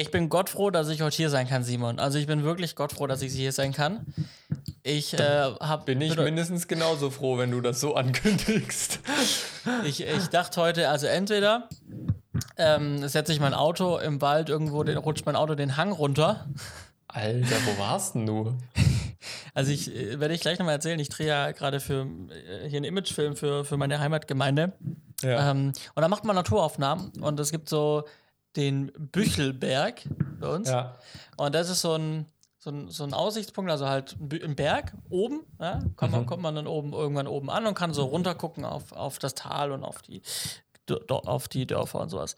Ich bin Gott froh, dass ich heute hier sein kann, Simon. Also ich bin wirklich Gott froh, dass ich hier sein kann. Ich äh, habe. Bin ich mindestens genauso froh, wenn du das so ankündigst. Ich, ich dachte heute, also entweder ähm, setze ich mein Auto im Wald irgendwo, den, rutscht mein Auto den Hang runter. Alter, wo warst denn du? Also ich äh, werde ich gleich nochmal erzählen. Ich drehe ja gerade für äh, hier einen Imagefilm für, für meine Heimatgemeinde. Ja. Ähm, und da macht man Naturaufnahmen und es gibt so den Büchelberg bei uns. Ja. Und das ist so ein, so ein, so ein Aussichtspunkt, also halt ein Berg oben. Ja? Kommt, man, mhm. kommt man dann oben irgendwann oben an und kann so runtergucken auf, auf das Tal und auf die, auf die Dörfer und sowas.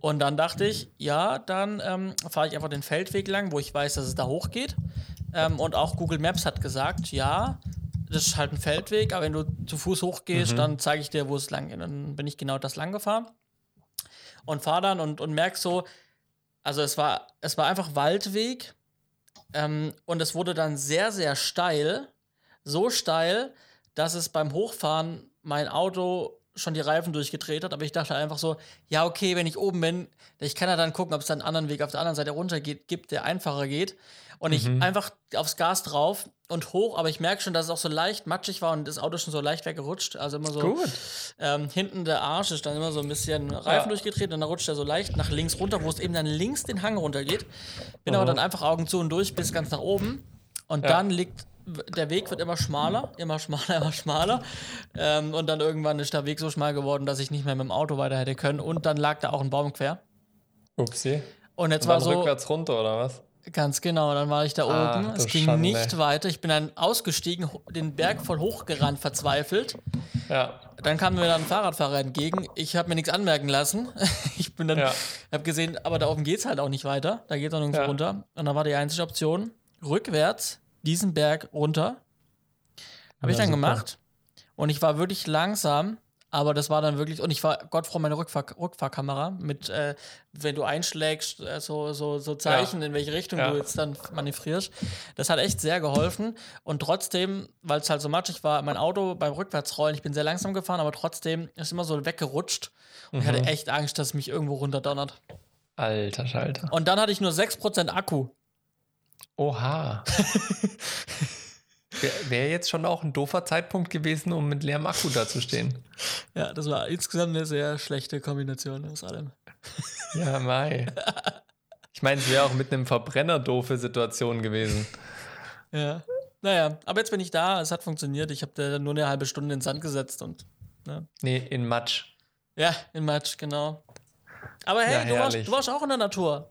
Und dann dachte ich, ja, dann ähm, fahre ich einfach den Feldweg lang, wo ich weiß, dass es da hochgeht. Ähm, und auch Google Maps hat gesagt, ja, das ist halt ein Feldweg, aber wenn du zu Fuß hochgehst, mhm. dann zeige ich dir, wo es lang geht. Dann bin ich genau das lang gefahren und fahre dann und, und merke so, also es war, es war einfach Waldweg ähm, und es wurde dann sehr, sehr steil. So steil, dass es beim Hochfahren mein Auto schon die Reifen durchgedreht hat, aber ich dachte einfach so, ja, okay, wenn ich oben bin, ich kann ja dann gucken, ob es dann einen anderen Weg auf der anderen Seite runter geht, gibt, der einfacher geht. Und mhm. ich einfach aufs Gas drauf und hoch, aber ich merke schon, dass es auch so leicht matschig war und das Auto schon so leicht weggerutscht. Also immer so ähm, hinten der Arsch ist dann immer so ein bisschen Reifen ja. durchgetreten und dann rutscht er so leicht nach links runter, wo es eben dann links den Hang runtergeht. Bin mhm. aber dann einfach Augen zu und durch bis ganz nach oben. Und ja. dann liegt der Weg wird immer schmaler, immer schmaler, immer schmaler. Ähm, und dann irgendwann ist der Weg so schmal geworden, dass ich nicht mehr mit dem Auto weiter hätte können. Und dann lag da auch ein Baum quer. Upsi. Und jetzt und war so. rückwärts runter, oder was? Ganz genau, dann war ich da ah, oben. es ging Schande. nicht weiter. Ich bin dann ausgestiegen, den Berg voll hochgerannt, verzweifelt. Ja. Dann kam mir dann ein Fahrradfahrer entgegen. Ich habe mir nichts anmerken lassen. Ich bin dann, ja. habe gesehen, aber da oben geht es halt auch nicht weiter. Da geht es auch nirgendwo ja. runter. Und dann war die einzige Option, rückwärts diesen Berg runter. Habe ja, ich dann super. gemacht. Und ich war wirklich langsam aber das war dann wirklich, und ich war Gott froh, meine Rückfahr Rückfahrkamera mit, äh, wenn du einschlägst, äh, so, so, so Zeichen, ja. in welche Richtung ja. du jetzt dann manövrierst. Das hat echt sehr geholfen. Und trotzdem, weil es halt so matschig war, mein Auto beim Rückwärtsrollen, ich bin sehr langsam gefahren, aber trotzdem ist immer so weggerutscht. Und mhm. ich hatte mhm. echt Angst, dass es mich irgendwo runterdonnert. Alter Schalter. Und dann hatte ich nur 6% Akku. Oha. Wäre wär jetzt schon auch ein doofer Zeitpunkt gewesen, um mit leerem Akku dazustehen. Ja, das war insgesamt eine sehr schlechte Kombination aus allem. Ja, Mai. Ich meine, es wäre auch mit einem Verbrenner doofe Situation gewesen. Ja. Naja, aber jetzt bin ich da, es hat funktioniert. Ich habe nur eine halbe Stunde ins Sand gesetzt und. Ne? Nee, in Matsch. Ja, in Matsch, genau. Aber hey, ja, du, warst, du warst auch in der Natur.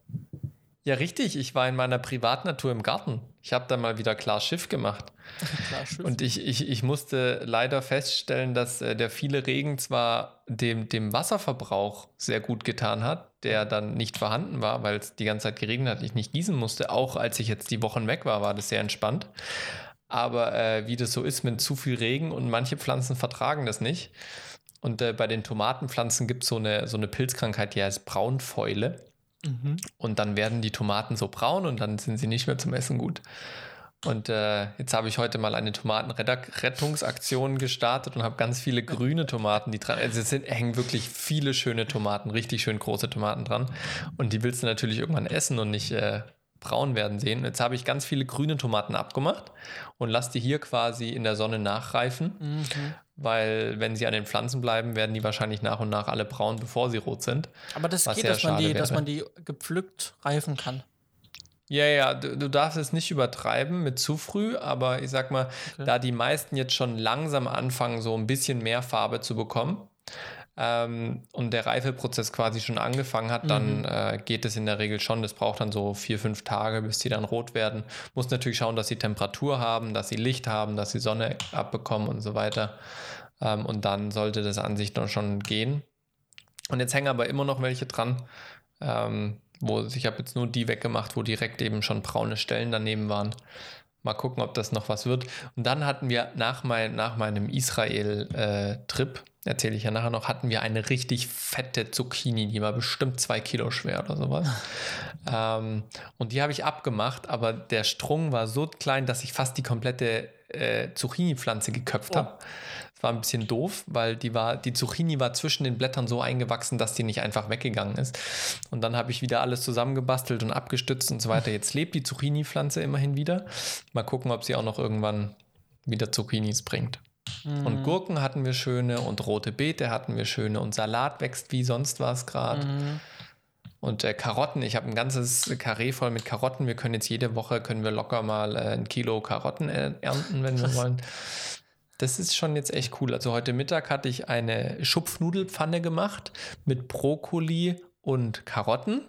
Ja, richtig. Ich war in meiner Privatnatur im Garten. Ich habe da mal wieder klar Schiff gemacht. klar Schiff. Und ich, ich, ich musste leider feststellen, dass äh, der viele Regen zwar dem, dem Wasserverbrauch sehr gut getan hat, der dann nicht vorhanden war, weil es die ganze Zeit geregnet hat, ich nicht gießen musste. Auch als ich jetzt die Wochen weg war, war das sehr entspannt. Aber äh, wie das so ist mit zu viel Regen und manche Pflanzen vertragen das nicht. Und äh, bei den Tomatenpflanzen gibt so es eine, so eine Pilzkrankheit, die heißt Braunfäule. Mhm. Und dann werden die Tomaten so braun und dann sind sie nicht mehr zum Essen gut. Und äh, jetzt habe ich heute mal eine Tomatenrettungsaktion gestartet und habe ganz viele grüne Tomaten, die dran, also es sind, hängen wirklich viele schöne Tomaten, richtig schön große Tomaten dran. Und die willst du natürlich irgendwann essen und nicht äh, braun werden sehen. Jetzt habe ich ganz viele grüne Tomaten abgemacht und lasse die hier quasi in der Sonne nachreifen. Mhm weil wenn sie an den Pflanzen bleiben, werden die wahrscheinlich nach und nach alle braun, bevor sie rot sind. Aber das geht, dass man, die, dass man die gepflückt reifen kann. Ja, ja, du, du, darfst es nicht übertreiben mit zu früh, aber ich sag mal, okay. da die meisten jetzt schon langsam anfangen, so ein bisschen mehr Farbe zu bekommen, ähm, und der Reifeprozess quasi schon angefangen hat, dann mhm. äh, geht es in der Regel schon. Das braucht dann so vier, fünf Tage, bis die dann rot werden. Muss natürlich schauen, dass sie Temperatur haben, dass sie Licht haben, dass sie Sonne abbekommen und so weiter. Ähm, und dann sollte das an sich dann schon gehen. Und jetzt hängen aber immer noch welche dran. Ähm, wo ich habe jetzt nur die weggemacht, wo direkt eben schon braune Stellen daneben waren. Mal gucken, ob das noch was wird. Und dann hatten wir nach, mein, nach meinem Israel-Trip, äh, erzähle ich ja nachher noch, hatten wir eine richtig fette Zucchini, die war bestimmt zwei Kilo schwer oder sowas. ähm, und die habe ich abgemacht, aber der Strung war so klein, dass ich fast die komplette äh, Zucchini-Pflanze geköpft oh. habe. Das war ein bisschen doof, weil die war, die Zucchini war zwischen den Blättern so eingewachsen, dass die nicht einfach weggegangen ist. Und dann habe ich wieder alles zusammengebastelt und abgestützt und so weiter. Jetzt lebt die Zucchini-Pflanze immerhin wieder. Mal gucken, ob sie auch noch irgendwann wieder Zucchinis bringt. Mhm. Und Gurken hatten wir schöne und rote Beete hatten wir schöne und Salat wächst wie sonst was gerade. Mhm. Und äh, Karotten, ich habe ein ganzes Karree voll mit Karotten. Wir können jetzt jede Woche, können wir locker mal äh, ein Kilo Karotten äh, ernten, wenn wir wollen. Das ist schon jetzt echt cool. Also heute Mittag hatte ich eine Schupfnudelpfanne gemacht mit Brokkoli und Karotten.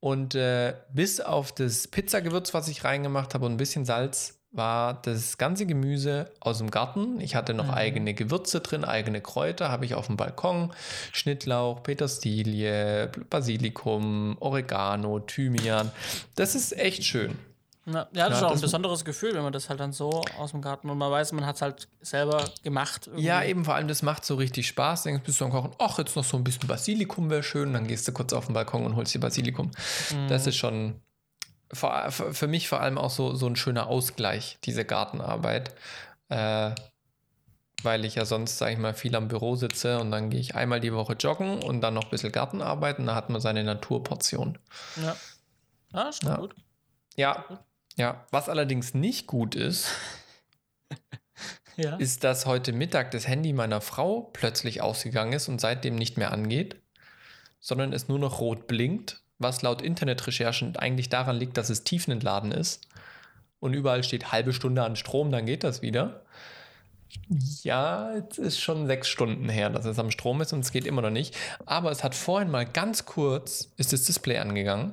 Und äh, bis auf das Pizzagewürz, was ich reingemacht habe und ein bisschen Salz, war das ganze Gemüse aus dem Garten. Ich hatte noch mhm. eigene Gewürze drin, eigene Kräuter habe ich auf dem Balkon. Schnittlauch, Petersilie, Basilikum, Oregano, Thymian. Das ist echt schön. Ja, ja das ja, ist auch ein besonderes Gefühl, wenn man das halt dann so aus dem Garten und man weiß, man hat es halt selber gemacht. Irgendwie. Ja, eben vor allem, das macht so richtig Spaß. Denkst bist du am Kochen, ach, jetzt noch so ein bisschen Basilikum wäre schön. Dann gehst du kurz auf den Balkon und holst dir Basilikum. Mhm. Das ist schon, für, für mich vor allem auch so, so ein schöner Ausgleich, diese Gartenarbeit. Äh, weil ich ja sonst, sage ich mal, viel am Büro sitze und dann gehe ich einmal die Woche joggen und dann noch ein bisschen Garten arbeiten. Da hat man seine Naturportion. Ja. Ah, ist ja. gut. Ja. Ja. Was allerdings nicht gut ist, ja. ist, dass heute Mittag das Handy meiner Frau plötzlich ausgegangen ist und seitdem nicht mehr angeht, sondern es nur noch rot blinkt was laut Internetrecherchen eigentlich daran liegt, dass es tiefenentladen ist und überall steht halbe Stunde an Strom, dann geht das wieder. Ja, es ist schon sechs Stunden her, dass es am Strom ist und es geht immer noch nicht. Aber es hat vorhin mal ganz kurz, ist das Display angegangen.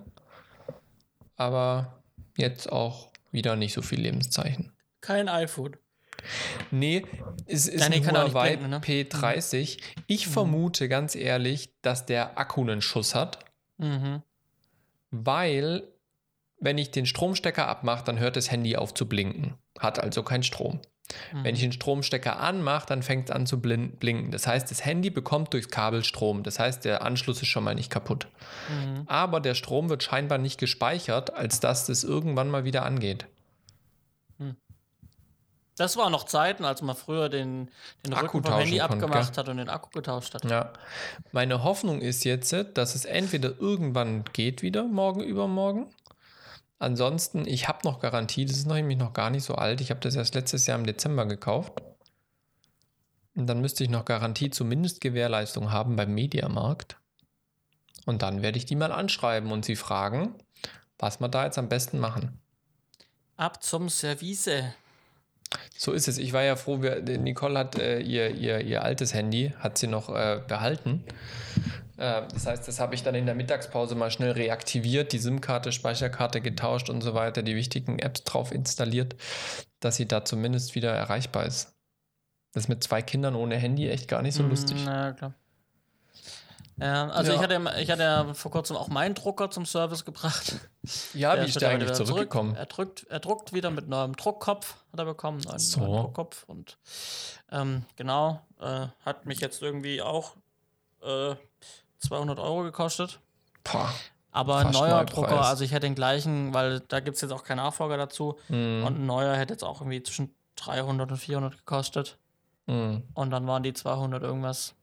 Aber jetzt auch wieder nicht so viel Lebenszeichen. Kein iPhone. Nee, es ist Nein, ein Huawei ne? P30. Ich mhm. vermute ganz ehrlich, dass der Akku einen Schuss hat. Mhm weil wenn ich den Stromstecker abmache, dann hört das Handy auf zu blinken, hat also keinen Strom. Mhm. Wenn ich den Stromstecker anmache, dann fängt es an zu blinken. Das heißt, das Handy bekommt durchs Kabel Strom. Das heißt, der Anschluss ist schon mal nicht kaputt. Mhm. Aber der Strom wird scheinbar nicht gespeichert, als dass das irgendwann mal wieder angeht. Das waren noch Zeiten, als man früher den, den Akku Rücken vom Handy abgemacht konnte, hat und den Akku getauscht hat. Ja. Meine Hoffnung ist jetzt, dass es entweder irgendwann geht wieder, morgen, übermorgen. Ansonsten, ich habe noch Garantie, das ist nämlich noch gar nicht so alt. Ich habe das erst letztes Jahr im Dezember gekauft. Und dann müsste ich noch Garantie zumindest Gewährleistung haben beim Mediamarkt. Und dann werde ich die mal anschreiben und sie fragen, was wir da jetzt am besten machen. Ab zum Service. So ist es. Ich war ja froh, wir, Nicole hat äh, ihr, ihr, ihr altes Handy, hat sie noch äh, behalten. Äh, das heißt, das habe ich dann in der Mittagspause mal schnell reaktiviert, die SIM-Karte, Speicherkarte getauscht und so weiter, die wichtigen Apps drauf installiert, dass sie da zumindest wieder erreichbar ist. Das ist mit zwei Kindern ohne Handy echt gar nicht so mm, lustig. Na klar. Ja, also ja. Ich, hatte, ich hatte ja vor kurzem auch meinen Drucker zum Service gebracht. Ja, der wie ist der eigentlich zurückgekommen? Zurück. Er, drückt, er druckt wieder mit neuem Druckkopf, hat er bekommen, neuen, so. neuen Druckkopf. Und ähm, genau, äh, hat mich jetzt irgendwie auch äh, 200 Euro gekostet. Pah, Aber ein neuer Drucker, also ich hätte den gleichen, weil da gibt es jetzt auch keinen Nachfolger dazu. Mm. Und ein neuer hätte jetzt auch irgendwie zwischen 300 und 400 gekostet. Mm. Und dann waren die 200 irgendwas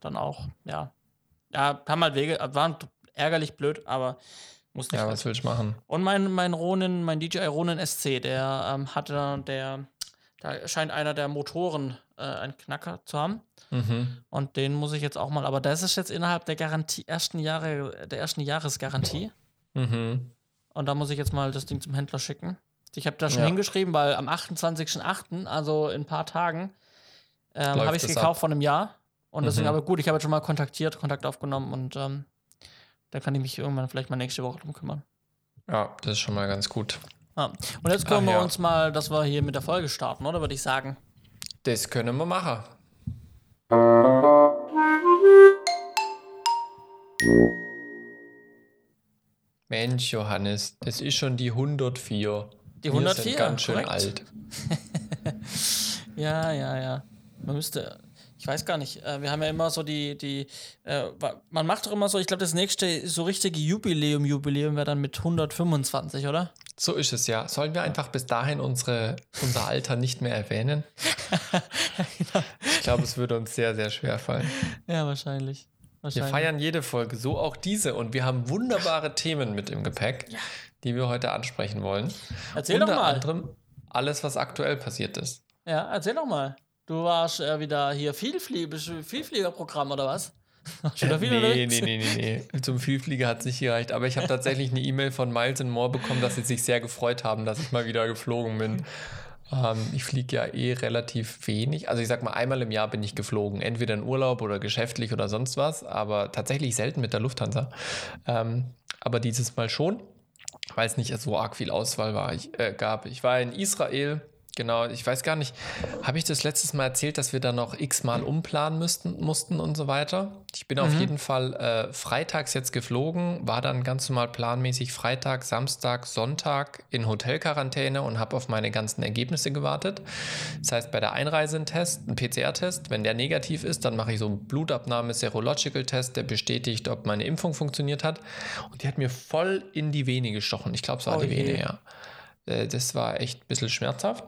dann auch, ja, ja, haben halt Wege, waren ärgerlich blöd, aber musste ich. Ja, was will ich machen? Und mein, mein Ronin, mein DJI Ronin SC, der ähm, hatte, der, da scheint einer der Motoren äh, einen Knacker zu haben. Mhm. Und den muss ich jetzt auch mal, aber das ist jetzt innerhalb der Garantie, ersten Jahre, der ersten Jahresgarantie. Mhm. Und da muss ich jetzt mal das Ding zum Händler schicken. Ich habe da schon ja. hingeschrieben, weil am 28.08., also in ein paar Tagen, ähm, habe ich es gekauft ab. von einem Jahr. Und deswegen, mhm. aber gut, ich habe jetzt schon mal kontaktiert, Kontakt aufgenommen und ähm, da kann ich mich irgendwann vielleicht mal nächste Woche drum kümmern. Ja, das ist schon mal ganz gut. Ah. Und jetzt können Ach, wir ja. uns mal, dass wir hier mit der Folge starten, oder würde ich sagen? Das können wir machen. Mensch, Johannes, das ist schon die 104. Die 104? Wir sind ganz schön korrekt. alt. ja, ja, ja. Man müsste, ich weiß gar nicht. Äh, wir haben ja immer so die, die, äh, man macht doch immer so, ich glaube, das nächste so richtige Jubiläum, Jubiläum wäre dann mit 125, oder? So ist es ja. Sollen wir einfach bis dahin unsere, unser Alter nicht mehr erwähnen? genau. Ich glaube, es würde uns sehr, sehr schwer fallen. Ja, wahrscheinlich. Wir feiern jede Folge, so auch diese. Und wir haben wunderbare Themen mit im Gepäck, ja. die wir heute ansprechen wollen. Erzähl Unter doch mal. anderem alles, was aktuell passiert ist. Ja, erzähl doch mal. Du warst äh, wieder hier Vielflie Vielfliegerprogramm oder was? Schon äh, nee, nee, nee, nee, nee. Zum Vielflieger hat es nicht gereicht. Aber ich habe tatsächlich eine E-Mail von Miles Moore bekommen, dass sie sich sehr gefreut haben, dass ich mal wieder geflogen bin. Ähm, ich fliege ja eh relativ wenig. Also ich sag mal, einmal im Jahr bin ich geflogen. Entweder in Urlaub oder geschäftlich oder sonst was. Aber tatsächlich selten mit der Lufthansa. Ähm, aber dieses Mal schon, weil es nicht so arg viel Auswahl war, ich, äh, gab. Ich war in Israel Genau, ich weiß gar nicht, habe ich das letztes Mal erzählt, dass wir da noch x-mal umplanen müssten, mussten und so weiter? Ich bin mhm. auf jeden Fall äh, freitags jetzt geflogen, war dann ganz normal planmäßig Freitag, Samstag, Sonntag in Hotelquarantäne und habe auf meine ganzen Ergebnisse gewartet. Das heißt, bei der Einreise ein Test, ein PCR-Test. Wenn der negativ ist, dann mache ich so einen Blutabnahme-Serological-Test, der bestätigt, ob meine Impfung funktioniert hat. Und die hat mir voll in die Vene gestochen. Ich glaube, es war oh die Vene, ja. Äh, das war echt ein bisschen schmerzhaft.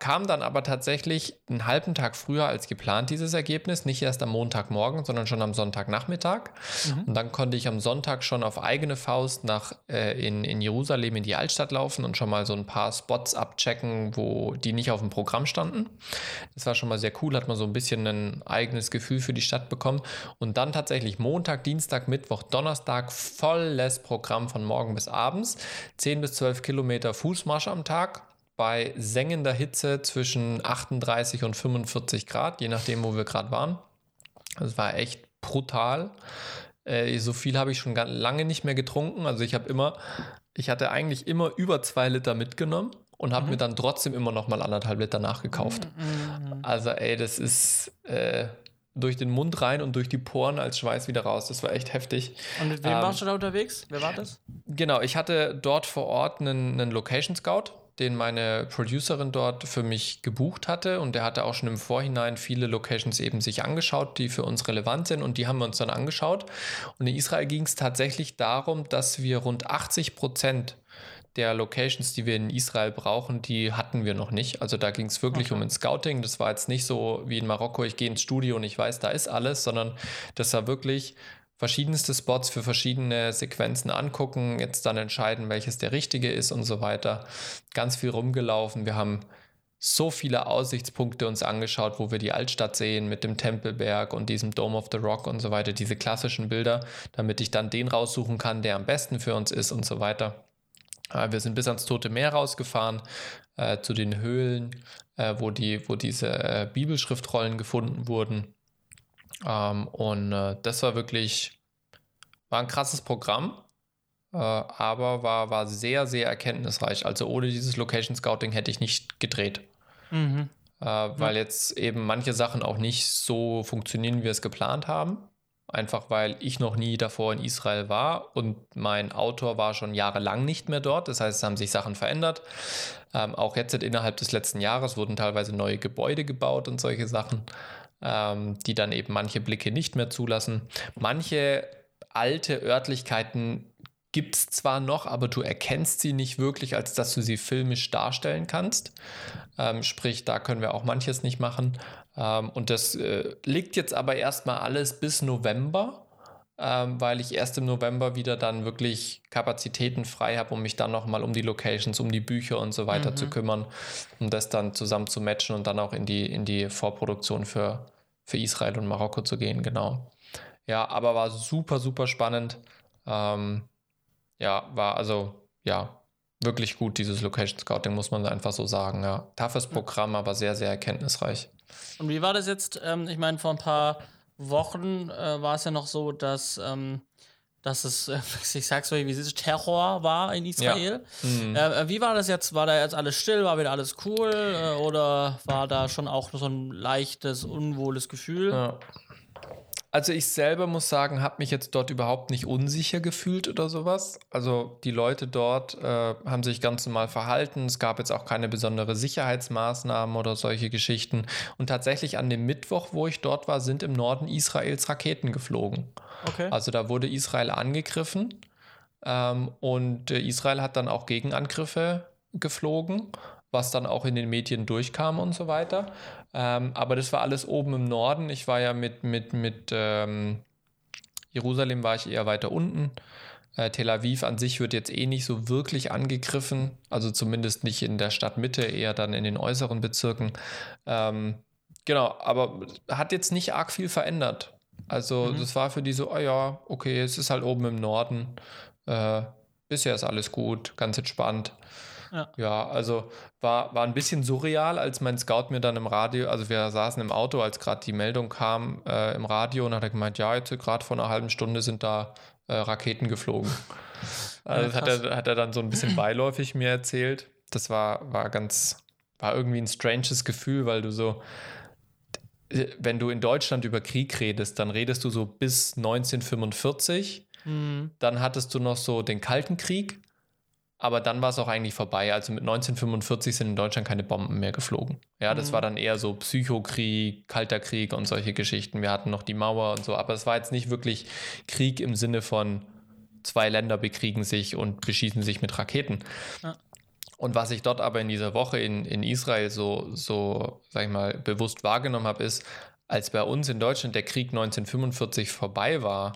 Kam dann aber tatsächlich einen halben Tag früher als geplant, dieses Ergebnis. Nicht erst am Montagmorgen, sondern schon am Sonntagnachmittag. Mhm. Und dann konnte ich am Sonntag schon auf eigene Faust nach äh, in, in Jerusalem in die Altstadt laufen und schon mal so ein paar Spots abchecken, wo die nicht auf dem Programm standen. Das war schon mal sehr cool, hat man so ein bisschen ein eigenes Gefühl für die Stadt bekommen. Und dann tatsächlich Montag, Dienstag, Mittwoch, Donnerstag volles Programm von morgen bis abends. 10 bis 12 Kilometer Fußmarsch am Tag bei sengender Hitze zwischen 38 und 45 Grad, je nachdem, wo wir gerade waren. Das war echt brutal. Äh, so viel habe ich schon lange nicht mehr getrunken. Also ich habe immer, ich hatte eigentlich immer über zwei Liter mitgenommen und habe mhm. mir dann trotzdem immer noch mal anderthalb Liter nachgekauft. Mhm. Also ey, das ist äh, durch den Mund rein und durch die Poren als Schweiß wieder raus. Das war echt heftig. Und mit wem ähm, warst du da unterwegs? Wer war das? Genau, ich hatte dort vor Ort einen, einen Location Scout den meine Producerin dort für mich gebucht hatte und der hatte auch schon im Vorhinein viele Locations eben sich angeschaut, die für uns relevant sind und die haben wir uns dann angeschaut. Und in Israel ging es tatsächlich darum, dass wir rund 80 Prozent der Locations, die wir in Israel brauchen, die hatten wir noch nicht. Also da ging es wirklich okay. um ein Scouting. Das war jetzt nicht so wie in Marokko, ich gehe ins Studio und ich weiß, da ist alles, sondern das war wirklich verschiedenste Spots für verschiedene Sequenzen angucken, jetzt dann entscheiden, welches der richtige ist und so weiter. Ganz viel rumgelaufen. Wir haben so viele Aussichtspunkte uns angeschaut, wo wir die Altstadt sehen mit dem Tempelberg und diesem Dome of the Rock und so weiter, diese klassischen Bilder, damit ich dann den raussuchen kann, der am besten für uns ist und so weiter. Äh, wir sind bis ans Tote Meer rausgefahren, äh, zu den Höhlen, äh, wo, die, wo diese äh, Bibelschriftrollen gefunden wurden. Ähm, und äh, das war wirklich, war ein krasses Programm, äh, aber war, war sehr, sehr erkenntnisreich. Also ohne dieses Location Scouting hätte ich nicht gedreht. Mhm. Weil ja. jetzt eben manche Sachen auch nicht so funktionieren, wie wir es geplant haben. Einfach weil ich noch nie davor in Israel war und mein Autor war schon jahrelang nicht mehr dort. Das heißt, es haben sich Sachen verändert. Ähm, auch jetzt innerhalb des letzten Jahres wurden teilweise neue Gebäude gebaut und solche Sachen ähm, die dann eben manche Blicke nicht mehr zulassen. Manche alte Örtlichkeiten gibt es zwar noch, aber du erkennst sie nicht wirklich, als dass du sie filmisch darstellen kannst. Ähm, sprich, da können wir auch manches nicht machen. Ähm, und das äh, liegt jetzt aber erstmal alles bis November, ähm, weil ich erst im November wieder dann wirklich Kapazitäten frei habe, um mich dann nochmal um die Locations, um die Bücher und so weiter mhm. zu kümmern, um das dann zusammen zu matchen und dann auch in die, in die Vorproduktion für, für Israel und Marokko zu gehen, genau. Ja, aber war super, super spannend. Ähm, ja, war also, ja, wirklich gut, dieses Location Scouting, muss man einfach so sagen. Ja, toughes Programm, aber sehr, sehr erkenntnisreich. Und wie war das jetzt? Ähm, ich meine, vor ein paar Wochen äh, war es ja noch so, dass, ähm, dass es, äh, ich sag's so, wie es ist, Terror war in Israel. Ja. Mhm. Äh, wie war das jetzt? War da jetzt alles still? War wieder alles cool? Äh, oder war da schon auch so ein leichtes, unwohles Gefühl? Ja. Also ich selber muss sagen, habe mich jetzt dort überhaupt nicht unsicher gefühlt oder sowas. Also die Leute dort äh, haben sich ganz normal verhalten. Es gab jetzt auch keine besondere Sicherheitsmaßnahmen oder solche Geschichten. Und tatsächlich an dem Mittwoch, wo ich dort war, sind im Norden Israels Raketen geflogen. Okay. Also da wurde Israel angegriffen Ähm, und äh, Israel hat dann auch Gegenangriffe geflogen, was dann auch in den Medien durchkam und so weiter. Ähm, aber das war alles oben im Norden. Ich war ja mit, mit, mit ähm, Jerusalem war ich eher weiter unten. Äh, Tel Aviv an sich wird jetzt eh nicht so wirklich angegriffen, also zumindest nicht in der Stadtmitte, eher dann in den äußeren Bezirken. Ähm, genau, aber hat jetzt nicht arg viel verändert. Also mhm. das war für die so, oh ja, okay, es ist halt oben im Norden. Äh, bisher ist alles gut, ganz entspannt. Ja. ja, also war, war ein bisschen surreal, als mein Scout mir dann im Radio, also wir saßen im Auto, als gerade die Meldung kam äh, im Radio und hat er gemeint, ja, jetzt gerade vor einer halben Stunde sind da äh, Raketen geflogen. Also ja, hat, er, hat er dann so ein bisschen beiläufig mir erzählt. Das war, war ganz, war irgendwie ein stranges Gefühl, weil du so, wenn du in Deutschland über Krieg redest, dann redest du so bis 1945. Mhm. Dann hattest du noch so den Kalten Krieg. Aber dann war es auch eigentlich vorbei. Also mit 1945 sind in Deutschland keine Bomben mehr geflogen. Ja, das mhm. war dann eher so Psychokrieg, Kalter Krieg und solche Geschichten. Wir hatten noch die Mauer und so, aber es war jetzt nicht wirklich Krieg im Sinne von zwei Länder bekriegen sich und beschießen sich mit Raketen. Ja. Und was ich dort aber in dieser Woche in, in Israel so, so, sag ich mal, bewusst wahrgenommen habe, ist, als bei uns in Deutschland der Krieg 1945 vorbei war,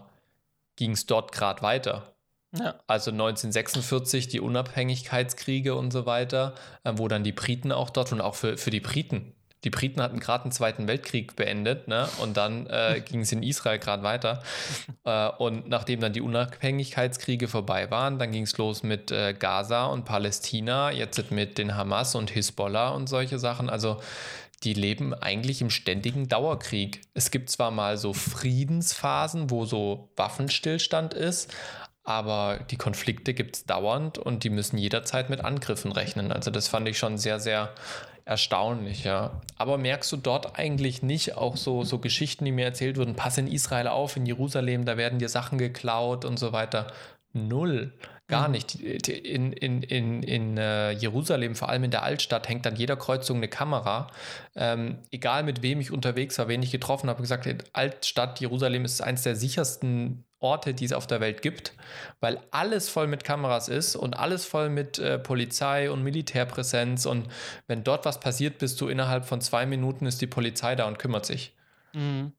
ging es dort gerade weiter. Ja. Also 1946 die Unabhängigkeitskriege und so weiter, äh, wo dann die Briten auch dort und auch für, für die Briten. Die Briten hatten gerade den Zweiten Weltkrieg beendet ne? und dann äh, ging es in Israel gerade weiter. Äh, und nachdem dann die Unabhängigkeitskriege vorbei waren, dann ging es los mit äh, Gaza und Palästina, jetzt mit den Hamas und Hisbollah und solche Sachen. Also die leben eigentlich im ständigen Dauerkrieg. Es gibt zwar mal so Friedensphasen, wo so Waffenstillstand ist, aber die Konflikte gibt es dauernd und die müssen jederzeit mit Angriffen rechnen. Also das fand ich schon sehr, sehr erstaunlich, ja. Aber merkst du dort eigentlich nicht auch so, so Geschichten, die mir erzählt wurden, pass in Israel auf, in Jerusalem, da werden dir Sachen geklaut und so weiter? Null. Gar mhm. nicht. In, in, in, in äh, Jerusalem, vor allem in der Altstadt, hängt an jeder Kreuzung eine Kamera. Ähm, egal mit wem ich unterwegs war, wen ich getroffen habe, gesagt, Altstadt Jerusalem ist eines der sichersten Orte, die es auf der Welt gibt, weil alles voll mit Kameras ist und alles voll mit äh, Polizei und Militärpräsenz. Und wenn dort was passiert, bist du innerhalb von zwei Minuten ist die Polizei da und kümmert sich. Mhm.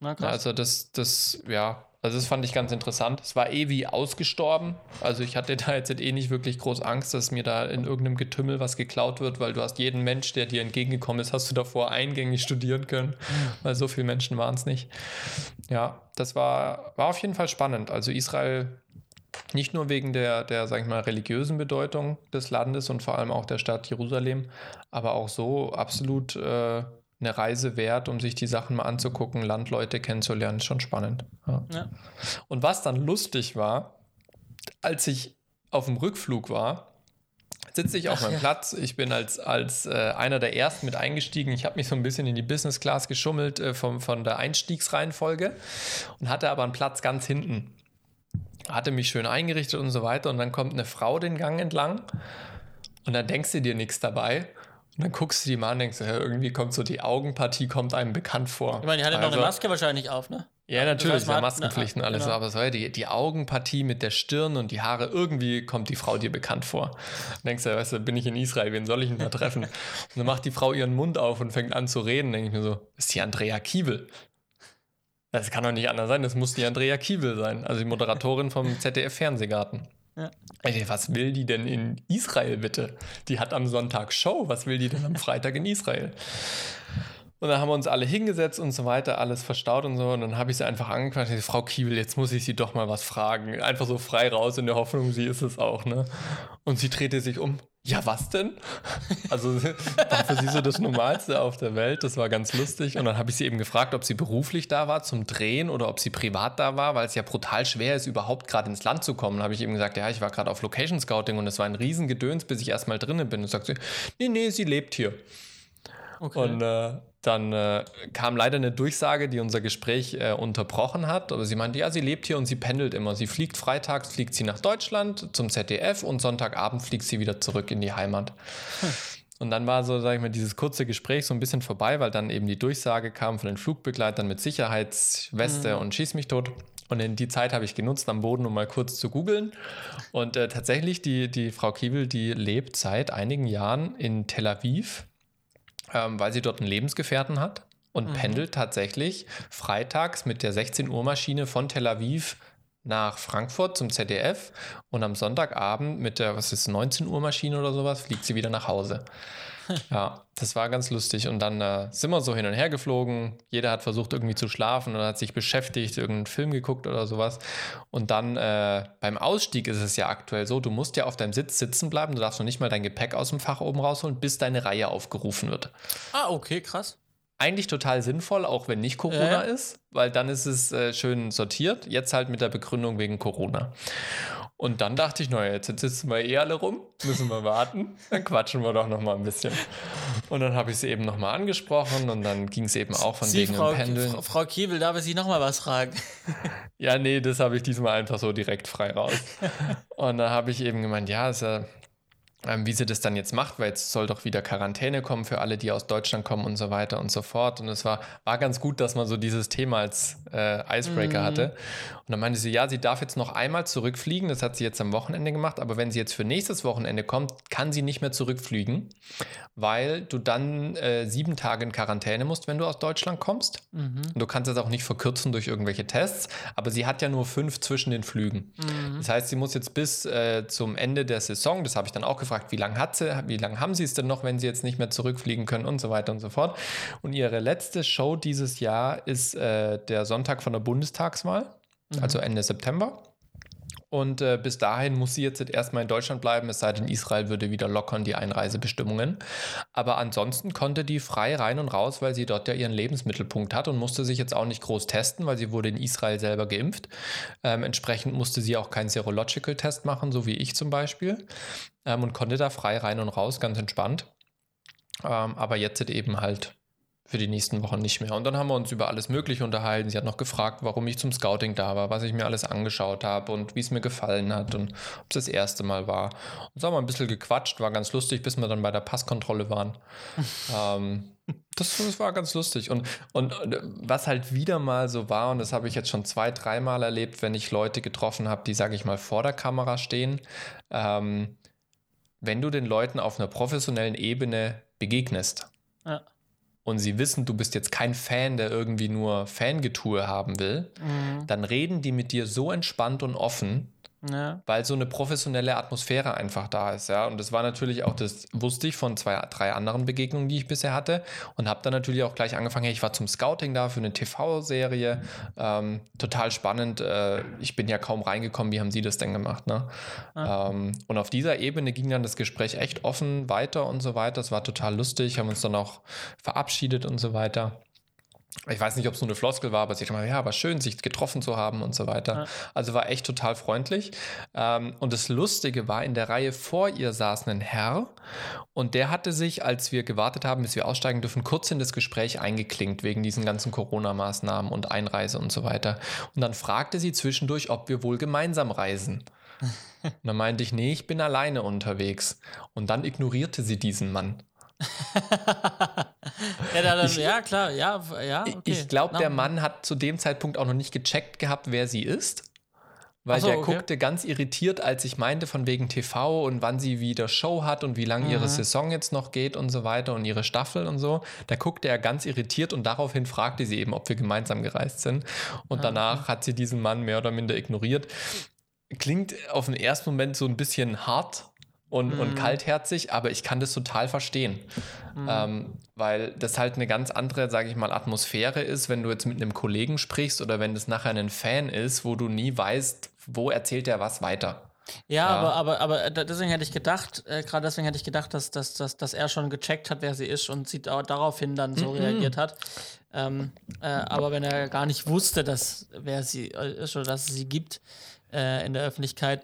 Na, also das, das, ja, also das fand ich ganz interessant. Es war eh wie ausgestorben. Also ich hatte da jetzt eh nicht wirklich groß Angst, dass mir da in irgendeinem Getümmel was geklaut wird, weil du hast jeden Mensch, der dir entgegengekommen ist, hast du davor eingängig studieren können, weil so viele Menschen waren es nicht. Ja, das war, war auf jeden Fall spannend. Also Israel nicht nur wegen der, der, sag ich mal, religiösen Bedeutung des Landes und vor allem auch der Stadt Jerusalem, aber auch so absolut äh, eine Reise wert, um sich die Sachen mal anzugucken, Landleute kennenzulernen, ist schon spannend. Ja. Ja. Und was dann lustig war, als ich auf dem Rückflug war, sitze ich auf meinem ja. Platz. Ich bin als, als äh, einer der ersten mit eingestiegen. Ich habe mich so ein bisschen in die Business Class geschummelt äh, vom, von der Einstiegsreihenfolge und hatte aber einen Platz ganz hinten. Hatte mich schön eingerichtet und so weiter. Und dann kommt eine Frau den Gang entlang und dann denkst du dir nichts dabei. Und dann guckst du die mal an und denkst, ja, irgendwie kommt so die Augenpartie kommt einem bekannt vor. Ich meine, die hatte also, noch eine also Maske wahrscheinlich auf, ne? Ja, natürlich, das heißt, ja Maskenpflichten und alles, genau. aber so, ja, die, die Augenpartie mit der Stirn und die Haare, irgendwie kommt die Frau dir bekannt vor. Dann denkst du, weißt du, bin ich in Israel, wen soll ich denn da treffen? und dann macht die Frau ihren Mund auf und fängt an zu reden, denke ich mir so, ist die Andrea Kiewel? Das kann doch nicht anders sein, das muss die Andrea Kiewel sein, also die Moderatorin vom ZDF-Fernsehgarten. Ja. Ey, was will die denn in Israel bitte? Die hat am Sonntag Show. Was will die denn am Freitag in Israel? Und dann haben wir uns alle hingesetzt und so weiter, alles verstaut und so. Und dann habe ich sie einfach angequatscht. Frau Kiewel, jetzt muss ich sie doch mal was fragen. Einfach so frei raus in der Hoffnung, sie ist es auch, ne? Und sie drehte sich um ja, was denn? Also war für sie so das Normalste auf der Welt. Das war ganz lustig. Und dann habe ich sie eben gefragt, ob sie beruflich da war zum Drehen oder ob sie privat da war, weil es ja brutal schwer ist, überhaupt gerade ins Land zu kommen. Da habe ich eben gesagt, ja, ich war gerade auf Location Scouting und es war ein Riesengedöns, bis ich erstmal drinnen bin. Und sagt sie, nee, nee, sie lebt hier. Okay. Und äh, dann äh, kam leider eine Durchsage, die unser Gespräch äh, unterbrochen hat. Aber sie meinte, ja, sie lebt hier und sie pendelt immer. Sie fliegt freitags, fliegt sie nach Deutschland zum ZDF und Sonntagabend fliegt sie wieder zurück in die Heimat. Hm. Und dann war so, sag ich mal, dieses kurze Gespräch so ein bisschen vorbei, weil dann eben die Durchsage kam von den Flugbegleitern mit Sicherheitsweste mhm. und Schieß mich tot. Und in die Zeit habe ich genutzt am Boden, um mal kurz zu googeln. Und äh, tatsächlich, die, die Frau Kiebel, die lebt seit einigen Jahren in Tel Aviv, ähm, weil sie dort einen Lebensgefährten hat und mhm. pendelt tatsächlich freitags mit der 16 Uhr Maschine von Tel Aviv nach Frankfurt zum ZDF und am Sonntagabend mit der, was ist, 19 Uhr Maschine oder sowas, fliegt sie wieder nach Hause. ja, das war ganz lustig. Und dann äh, sind wir so hin und her geflogen. Jeder hat versucht, irgendwie zu schlafen oder hat sich beschäftigt, irgendeinen Film geguckt oder sowas. Und dann äh, beim Ausstieg ist es ja aktuell so, du musst ja auf deinem Sitz sitzen bleiben. Du darfst noch nicht mal dein Gepäck aus dem Fach oben rausholen, bis deine Reihe aufgerufen wird. Ah, okay, krass eigentlich total sinnvoll, auch wenn nicht Corona äh. ist, weil dann ist es äh, schön sortiert. Jetzt halt mit der Begründung wegen Corona. Und dann dachte ich, naja, jetzt sitzen wir eh alle rum, müssen wir warten, dann quatschen wir doch noch mal ein bisschen. Und dann habe ich sie eben noch mal angesprochen und dann ging es eben auch von sie, wegen Frau, Pendeln. Frau, Frau Kiebel, darf ich Sie noch mal was fragen? ja, nee, das habe ich diesmal einfach so direkt frei raus. Und da habe ich eben gemeint, ja, ist ja ähm, wie sie das dann jetzt macht, weil jetzt soll doch wieder Quarantäne kommen für alle, die aus Deutschland kommen und so weiter und so fort. Und es war, war ganz gut, dass man so dieses Thema als äh, Icebreaker mhm. hatte. Und dann meinte sie, ja, sie darf jetzt noch einmal zurückfliegen. Das hat sie jetzt am Wochenende gemacht. Aber wenn sie jetzt für nächstes Wochenende kommt, kann sie nicht mehr zurückfliegen, weil du dann äh, sieben Tage in Quarantäne musst, wenn du aus Deutschland kommst. Mhm. Und du kannst das auch nicht verkürzen durch irgendwelche Tests. Aber sie hat ja nur fünf zwischen den Flügen. Mhm. Das heißt, sie muss jetzt bis äh, zum Ende der Saison, das habe ich dann auch gefragt, wie lange hat sie, wie lange haben sie es denn noch, wenn sie jetzt nicht mehr zurückfliegen können und so weiter und so fort. Und ihre letzte Show dieses Jahr ist äh, der Sonntag von der Bundestagswahl, mhm. also Ende September. Und äh, bis dahin muss sie jetzt erstmal in Deutschland bleiben, es sei denn, Israel würde wieder lockern die Einreisebestimmungen. Aber ansonsten konnte die frei rein und raus, weil sie dort ja ihren Lebensmittelpunkt hat und musste sich jetzt auch nicht groß testen, weil sie wurde in Israel selber geimpft. Ähm, entsprechend musste sie auch keinen Serological-Test machen, so wie ich zum Beispiel. Ähm, und konnte da frei rein und raus, ganz entspannt. Ähm, aber jetzt eben halt für die nächsten Wochen nicht mehr. Und dann haben wir uns über alles Mögliche unterhalten. Sie hat noch gefragt, warum ich zum Scouting da war, was ich mir alles angeschaut habe und wie es mir gefallen hat und ob es das erste Mal war. Und so haben wir ein bisschen gequatscht, war ganz lustig, bis wir dann bei der Passkontrolle waren. ähm, das, das, war ganz lustig. Und, und, und, was halt wieder mal so war, und das habe ich jetzt schon zwei, dreimal erlebt, wenn ich Leute getroffen habe, die, sage ich mal, vor der Kamera stehen, ähm, wenn du den Leuten auf einer professionellen Ebene begegnest. Ja und sie wissen, du bist jetzt kein Fan, der irgendwie nur Fangetue haben will, mhm. dann reden die mit dir so entspannt und offen, ja. Weil so eine professionelle Atmosphäre einfach da ist, ja. Und das war natürlich auch, das wusste ich von zwei, drei anderen Begegnungen, die ich bisher hatte. Und habe dann natürlich auch gleich angefangen, hey, ich war zum Scouting da für eine TV-Serie. Ähm, total spannend. Äh, ich bin ja kaum reingekommen, wie haben Sie das denn gemacht, ne? Ja. Ähm, und auf dieser Ebene ging dann das Gespräch echt offen weiter und so weiter. Es war total lustig, haben uns dann auch verabschiedet und so weiter ich weiß nicht, ob es nur eine Floskel war, aber sie hat gesagt, ja, war schön, sich getroffen zu haben und so weiter. Ja. Also war echt total freundlich. Ähm, und das Lustige war, in der Reihe vor ihr saß ein Herr und der hatte sich, als wir gewartet haben, bis wir aussteigen dürfen, kurz in das Gespräch eingeklinkt wegen diesen ganzen Corona-Maßnahmen und Einreise und so weiter. Und dann fragte sie zwischendurch, ob wir wohl gemeinsam reisen. Und dann meinte ich, nee, ich bin alleine unterwegs. Und dann ignorierte sie diesen Mann. ja, dann, ich, ja, klar, ja, ja. Okay. Ich glaube, der Mann hat zu dem Zeitpunkt auch noch nicht gecheckt gehabt, wer sie ist. Weil so, der okay. guckte ganz irritiert, als ich meinte, von wegen TV und wann sie wieder Show hat und wie lange mhm. ihre Saison jetzt noch geht und so weiter und ihre Staffel und so. Da guckte er ganz irritiert und daraufhin fragte sie eben, ob wir gemeinsam gereist sind. Und ah, danach okay. hat sie diesen Mann mehr oder minder ignoriert. Klingt auf den ersten Moment so ein bisschen hart, und, mhm. und kaltherzig, aber ich kann das total verstehen. Mhm. Ähm, weil das halt eine ganz andere, sage ich mal, Atmosphäre ist, wenn du jetzt mit einem Kollegen sprichst oder wenn das nachher ein Fan ist, wo du nie weißt, wo erzählt er was weiter. Ja, ja, Aber, aber, aber deswegen hätte ich gedacht, äh, gerade deswegen hätte ich gedacht, dass, dass, dass, dass er schon gecheckt hat, wer sie ist und sie daraufhin dann so mhm. reagiert hat. Ähm, äh, aber wenn er gar nicht wusste, dass wer sie äh, ist oder dass es sie gibt äh, in der Öffentlichkeit,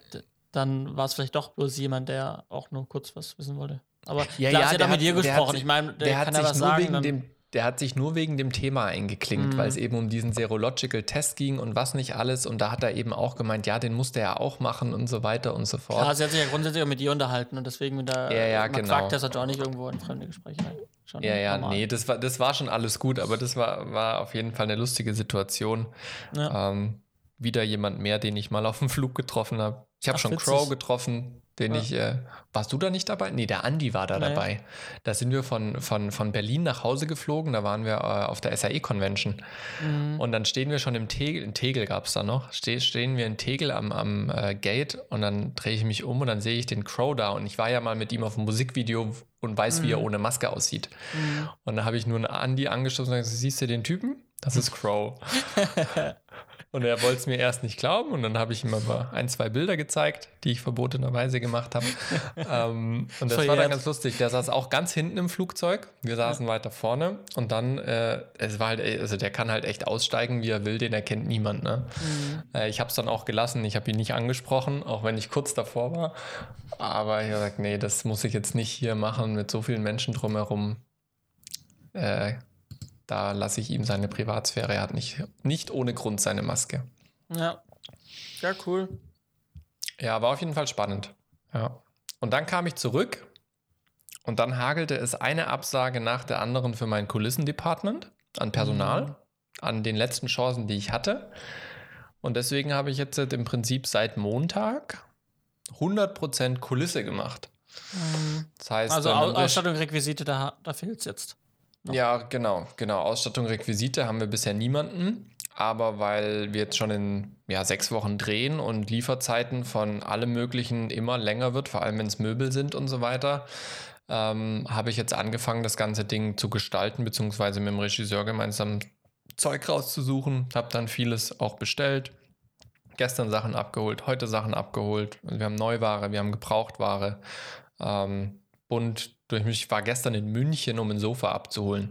dann war es vielleicht doch bloß jemand, der auch nur kurz was wissen wollte. Aber ja, klar, ja, hat mit dir gesprochen. ich meine, der, der hat sich nur sagen, wegen dem der hat sich nur wegen dem Thema eingeklinkt, mhm. weil es eben um diesen Serological Test ging und was nicht alles. Und da hat er eben auch gemeint, ja, den musste er auch machen und so weiter und so fort. Ja, sie hat sich ja grundsätzlich auch mit dir unterhalten und deswegen mit der ja, ja, genau. fragt, dass er auch nicht irgendwo in fremde Gespräche Schon ja, ja, normal. nee, das war, das war schon alles gut, aber das war, war auf jeden Fall eine lustige Situation. Ja. Ähm, wieder jemand mehr, den ich mal auf dem Flug getroffen habe. Ich habe schon witzig. Crow getroffen, den ja. ich, äh, warst du da nicht dabei? Nee, der Andi war da nee. dabei. Da sind wir von, von, von Berlin nach Hause geflogen, da waren wir äh, auf der SAE-Convention. Mhm. Und dann stehen wir schon im Tegel, in Tegel gab es da noch, Ste stehen wir in Tegel am, am äh, Gate und dann drehe ich mich um und dann sehe ich den Crow da. Und ich war ja mal mit ihm auf einem Musikvideo und weiß, mhm. wie er mhm. ohne Maske aussieht. Mhm. Und da habe ich nur einen Andi angestoßen und gesagt, siehst du den Typen? Das ist Crow. Und er wollte es mir erst nicht glauben und dann habe ich ihm aber ein, zwei Bilder gezeigt, die ich verbotenerweise gemacht habe. ähm, und das Verjährt. war dann ganz lustig. Der saß auch ganz hinten im Flugzeug. Wir saßen ja. weiter vorne und dann, äh, es war halt, also der kann halt echt aussteigen, wie er will, den erkennt niemand. Ne? Mhm. Äh, ich habe es dann auch gelassen. Ich habe ihn nicht angesprochen, auch wenn ich kurz davor war. Aber ich habe gesagt, nee, das muss ich jetzt nicht hier machen mit so vielen Menschen drumherum. Äh, da lasse ich ihm seine Privatsphäre. Er hat nicht, nicht ohne Grund seine Maske. Ja. Ja, cool. Ja, war auf jeden Fall spannend. Ja. Und dann kam ich zurück und dann hagelte es eine Absage nach der anderen für mein Kulissendepartment an Personal, mhm. an den letzten Chancen, die ich hatte. Und deswegen habe ich jetzt im Prinzip seit Montag 100% Kulisse gemacht. Mhm. Das heißt, also Ausstattung, Requisite, da, da fehlt es jetzt. Noch. Ja, genau, genau. Ausstattung, Requisite haben wir bisher niemanden. Aber weil wir jetzt schon in ja, sechs Wochen drehen und Lieferzeiten von allem Möglichen immer länger wird, vor allem wenn es Möbel sind und so weiter, ähm, habe ich jetzt angefangen, das ganze Ding zu gestalten, beziehungsweise mit dem Regisseur gemeinsam Zeug rauszusuchen. Habe dann vieles auch bestellt. Gestern Sachen abgeholt, heute Sachen abgeholt. Wir haben Neuware, wir haben Gebrauchtware. Ähm, und durch mich, ich war gestern in München, um ein Sofa abzuholen.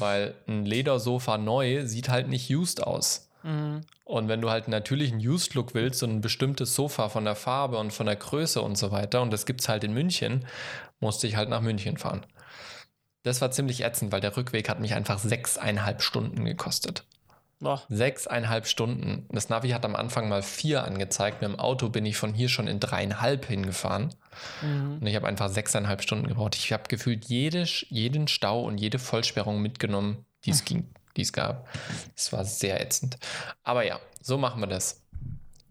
Weil ein Ledersofa neu sieht halt nicht used aus. Mhm. Und wenn du halt einen natürlichen Used-Look willst und ein bestimmtes Sofa von der Farbe und von der Größe und so weiter, und das gibt es halt in München, musste ich halt nach München fahren. Das war ziemlich ätzend, weil der Rückweg hat mich einfach sechseinhalb Stunden gekostet. Oh. Sechseinhalb Stunden. Das Navi hat am Anfang mal vier angezeigt. Mit dem Auto bin ich von hier schon in dreieinhalb hingefahren. Mhm. Und ich habe einfach sechseinhalb Stunden gebraucht. Ich habe gefühlt jede, jeden Stau und jede Vollsperrung mitgenommen, die es ging, die es gab. Es war sehr ätzend. Aber ja, so machen wir das.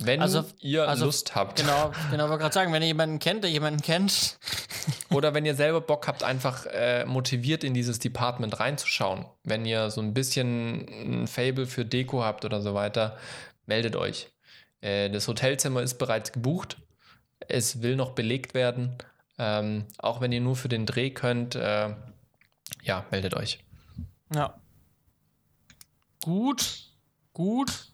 Wenn also, ihr also, Lust habt. Genau, genau, wollte gerade sagen, wenn ihr jemanden kennt, der jemanden kennt. Oder wenn ihr selber Bock habt, einfach äh, motiviert in dieses Department reinzuschauen. Wenn ihr so ein bisschen ein Fable für Deko habt oder so weiter, meldet euch. Äh, das Hotelzimmer ist bereits gebucht. Es will noch belegt werden. Ähm, auch wenn ihr nur für den Dreh könnt, äh, ja, meldet euch. Ja. Gut, gut.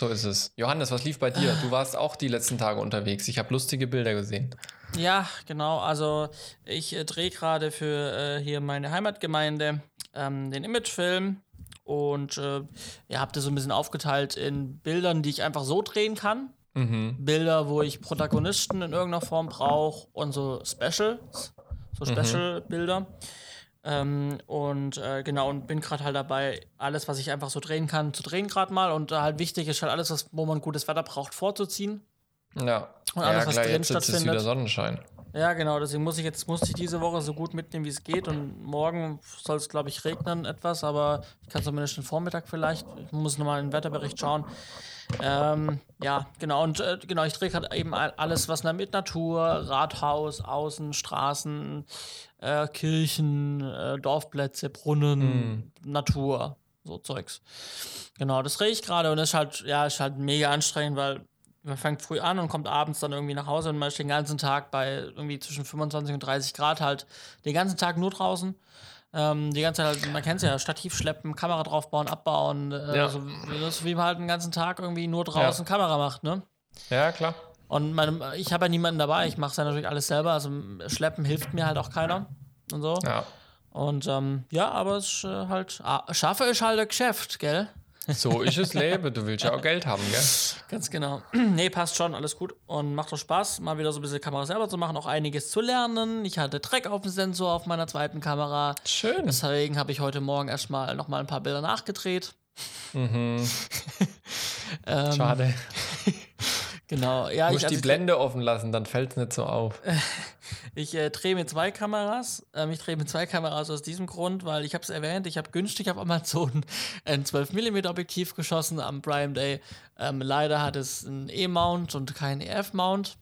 So ist es. Johannes, was lief bei dir? Du warst auch die letzten Tage unterwegs. Ich habe lustige Bilder gesehen. Ja, genau. Also ich äh, drehe gerade für äh, hier meine Heimatgemeinde ähm, den Imagefilm und äh, ihr habt das so ein bisschen aufgeteilt in Bildern, die ich einfach so drehen kann. Mhm. Bilder, wo ich Protagonisten in irgendeiner Form brauche und so Specials, so mhm. Special-Bilder. Mhm. Ähm, und äh, genau, und bin gerade halt dabei, alles, was ich einfach so drehen kann, zu drehen gerade mal. Und äh, halt wichtig ist halt alles, was, wo man gutes Wetter braucht, vorzuziehen. Ja. Und alles, ja, was klar, drin jetzt stattfindet. Ist wieder Sonnenschein. Ja, genau, deswegen muss ich jetzt muss ich diese Woche so gut mitnehmen, wie es geht. Und morgen soll es, glaube ich, regnen etwas, aber ich kann zumindest den Vormittag vielleicht. Ich muss nochmal in den Wetterbericht schauen. Ähm, ja, genau. Und äh, genau, ich drehe gerade eben alles, was mit Natur, Rathaus, Außen, Straßen, äh, Kirchen, äh, Dorfplätze, Brunnen, mm. Natur, so Zeugs. Genau, das drehe ich gerade und das ist halt, ja, ist halt mega anstrengend, weil man fängt früh an und kommt abends dann irgendwie nach Hause und man ist den ganzen Tag bei irgendwie zwischen 25 und 30 Grad halt den ganzen Tag nur draußen. Ähm, die ganze Zeit, halt, man kennt es ja, Stativ schleppen, Kamera draufbauen, abbauen. Äh, ja. also, das ist wie man halt den ganzen Tag irgendwie nur draußen ja. Kamera macht, ne? Ja, klar. Und meine, ich habe ja niemanden dabei, ich mache es ja natürlich alles selber. Also schleppen hilft mir halt auch keiner und so. Ja. Und ähm, ja, aber es ist äh, halt, ah, schaffe ist halt ein Geschäft, gell? So ist es Leben. Du willst ja auch Geld haben, gell? Ganz genau. nee, passt schon, alles gut. Und macht doch Spaß, mal wieder so ein bisschen Kamera selber zu machen, auch einiges zu lernen. Ich hatte Dreck auf dem Sensor auf meiner zweiten Kamera. Schön. Deswegen habe ich heute Morgen erstmal nochmal ein paar Bilder nachgedreht. Mhm. ähm, Schade. Genau, ja. Du musst ich, also die Blende offen lassen, dann fällt es nicht so auf. ich äh, drehe mit zwei Kameras. Ähm, ich drehe mit zwei Kameras aus diesem Grund, weil ich habe es erwähnt, ich habe günstig auf Amazon ein 12mm Objektiv geschossen am Prime Day. Ähm, leider hat es einen E-Mount und keinen EF-Mount.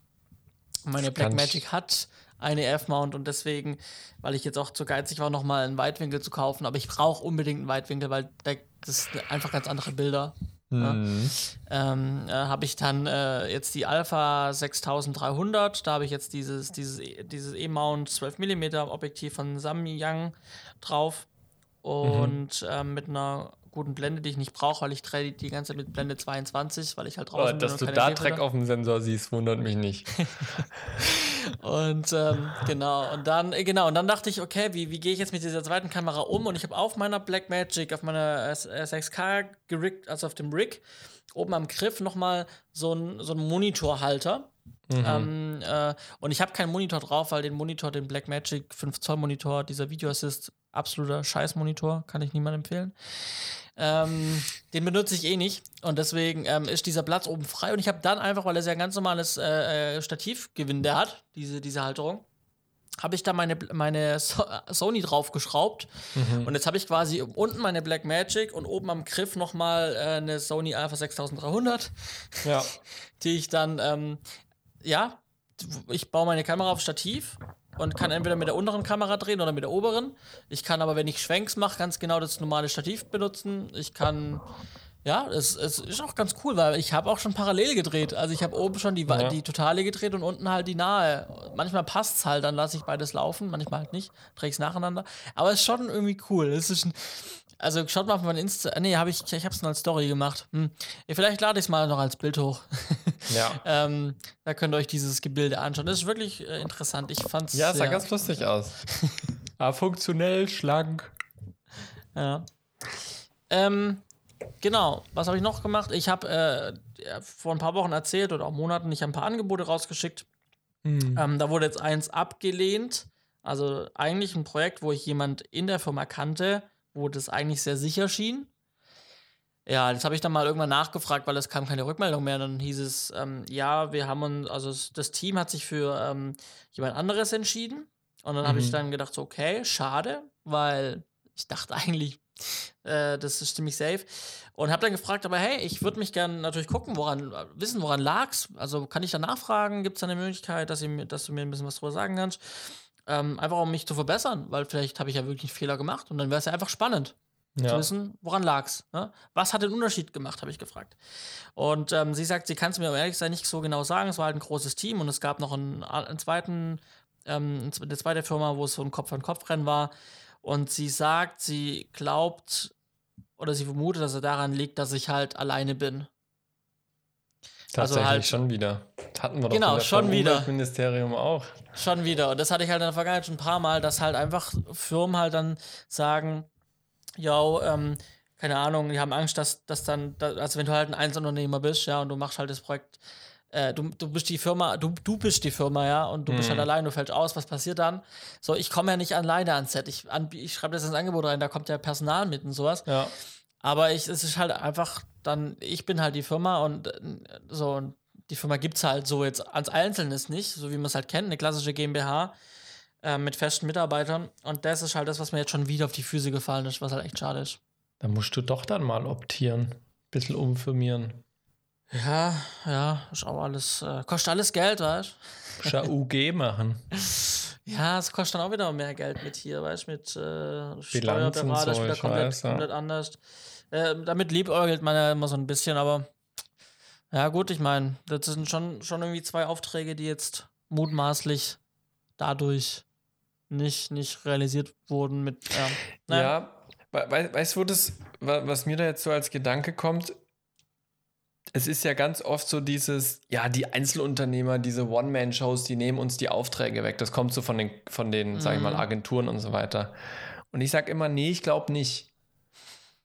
Meine Blackmagic hat eine EF-Mount und deswegen, weil ich jetzt auch zu geizig war, nochmal einen Weitwinkel zu kaufen, aber ich brauche unbedingt einen Weitwinkel, weil das sind einfach ganz andere Bilder. Mhm. Ähm, äh, habe ich dann äh, jetzt die Alpha 6300, da habe ich jetzt dieses, dieses, dieses E-Mount 12mm Objektiv von Samyang drauf und mhm. ähm, mit einer guten Blende, die ich nicht brauche, weil ich drehe die ganze Zeit mit Blende 22, weil ich halt draußen oh, Dass du da Dreck auf dem Sensor siehst, wundert mich nicht. und ähm, genau, und dann, äh, genau, und dann dachte ich, okay, wie, wie gehe ich jetzt mit dieser zweiten Kamera um? Und ich habe auf meiner Blackmagic, auf meiner S6K gerickt, also auf dem Rig, oben am Griff nochmal so ein, so Monitorhalter. Mhm. Ähm, äh, und ich habe keinen Monitor drauf, weil den Monitor, den Blackmagic 5 Zoll Monitor, dieser Video Assist, absoluter Scheißmonitor, kann ich niemandem empfehlen. Ähm, den benutze ich eh nicht und deswegen ähm, ist dieser Platz oben frei und ich habe dann einfach, weil er ja ein ganz normales äh, äh Stativgewinde hat, diese, diese Halterung, habe ich da meine, meine so Sony draufgeschraubt mhm. und jetzt habe ich quasi unten meine Blackmagic und oben am Griff nochmal äh, eine Sony Alpha 6300, ja. die ich dann, ähm, ja, ich baue meine Kamera auf Stativ und kann entweder mit der unteren Kamera drehen oder mit der oberen. Ich kann aber, wenn ich Schwenks mache, ganz genau das normale Stativ benutzen. Ich kann, ja, es, es ist auch ganz cool, weil ich habe auch schon parallel gedreht. Also ich habe oben schon die, ja. die totale gedreht und unten halt die nahe. Manchmal passt es halt, dann lasse ich beides laufen, manchmal halt nicht, drehe ich es nacheinander. Aber es ist schon irgendwie cool. Es ist ein, also schaut mal auf mein Insta. Nee, hab ich, ich habe es nur als Story gemacht. Hm. Ja, vielleicht lade ich es mal noch als Bild hoch. Ja. ähm, da könnt ihr euch dieses Gebilde anschauen. Das ist wirklich äh, interessant. Ich fand's. Ja, es sah ganz lustig aus. Aber funktionell, schlank. Ja. Ähm, genau, was habe ich noch gemacht? Ich habe äh, vor ein paar Wochen erzählt oder auch Monaten, ich habe ein paar Angebote rausgeschickt. Mhm. Ähm, da wurde jetzt eins abgelehnt. Also eigentlich ein Projekt, wo ich jemand in der Firma kannte, wo das eigentlich sehr sicher schien. Ja, das habe ich dann mal irgendwann nachgefragt, weil es kam keine Rückmeldung mehr. Dann hieß es, ähm, ja, wir haben uns, also das Team hat sich für ähm, jemand anderes entschieden. Und dann mhm. habe ich dann gedacht, so, okay, schade, weil ich dachte eigentlich, äh, das ist ziemlich safe. Und habe dann gefragt, aber hey, ich würde mich gerne natürlich gucken, woran, wissen, woran lag's. Also kann ich da nachfragen? Gibt es da eine Möglichkeit, dass, ich, dass du mir ein bisschen was drüber sagen kannst? Ähm, einfach um mich zu verbessern, weil vielleicht habe ich ja wirklich einen Fehler gemacht und dann wäre es ja einfach spannend. Ja. Zu wissen, woran lag's? Ne? Was hat den Unterschied gemacht, habe ich gefragt. Und ähm, sie sagt, sie kann es mir um ehrlich gesagt nicht so genau sagen. Es war halt ein großes Team und es gab noch einen, einen zweiten, ähm, eine zweite Firma, wo es so ein Kopf-an-Kopf-Rennen war. Und sie sagt, sie glaubt oder sie vermutet, dass er daran liegt, dass ich halt alleine bin. Tatsächlich also halt, schon wieder. hatten wir doch genau, schon wieder. Ministerium auch. Schon wieder. Und das hatte ich halt in der Vergangenheit schon ein paar Mal, dass halt einfach Firmen halt dann sagen, yo, ähm, keine Ahnung, die haben Angst, dass, dass dann, also wenn du halt ein Einzelunternehmer bist, ja, und du machst halt das Projekt, äh, du, du bist die Firma, du, du bist die Firma, ja, und du mhm. bist halt allein, du fällst aus, was passiert dann? So, ich komme ja nicht alleine ans Set. Ich, an, ich schreibe das ins Angebot rein, da kommt ja Personal mit und sowas. Ja. Aber ich, es ist halt einfach dann, ich bin halt die Firma und äh, so, und die Firma gibt es halt so jetzt als Einzelnes nicht, so wie man es halt kennt, eine klassische GmbH äh, mit festen Mitarbeitern. Und das ist halt das, was mir jetzt schon wieder auf die Füße gefallen ist, was halt echt schade ist. Da musst du doch dann mal optieren, ein bisschen umfirmieren. Ja, ja, ist auch alles, äh, kostet alles Geld, weißt du? Ja UG machen. Ja, es kostet dann auch wieder mehr Geld mit hier, weißt du, mit äh, Steuerberater, ist wieder komplett, weiß, ja. komplett anders. Äh, damit liebäugelt man ja immer so ein bisschen, aber ja, gut, ich meine, das sind schon, schon irgendwie zwei Aufträge, die jetzt mutmaßlich dadurch nicht, nicht realisiert wurden mit. Ja, ja we weißt du, was mir da jetzt so als Gedanke kommt? Es ist ja ganz oft so dieses, ja, die Einzelunternehmer, diese One-Man-Shows, die nehmen uns die Aufträge weg. Das kommt so von den, von den, mhm. sag ich mal, mhm. Agenturen und so weiter. Und ich sag immer, nee, ich glaube nicht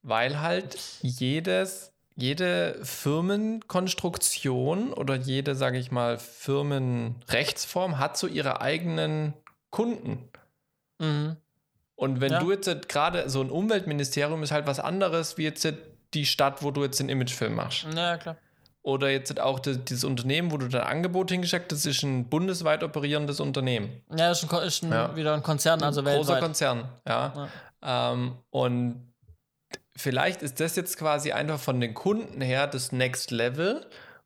weil halt jedes, jede Firmenkonstruktion oder jede, sage ich mal, Firmenrechtsform hat so ihre eigenen Kunden. Mhm. Und wenn ja. du jetzt gerade so ein Umweltministerium ist halt was anderes wie jetzt die Stadt, wo du jetzt den Imagefilm machst. Ja, klar. oder jetzt auch das, dieses Unternehmen, wo du dein Angebot hingeschickt hast, ist ein bundesweit operierendes Unternehmen. Ja, ist, ein, ist ein, ja. wieder ein Konzern, also ein weltweit. Großer Konzern, ja. ja. Ähm, und vielleicht ist das jetzt quasi einfach von den Kunden her das Next Level,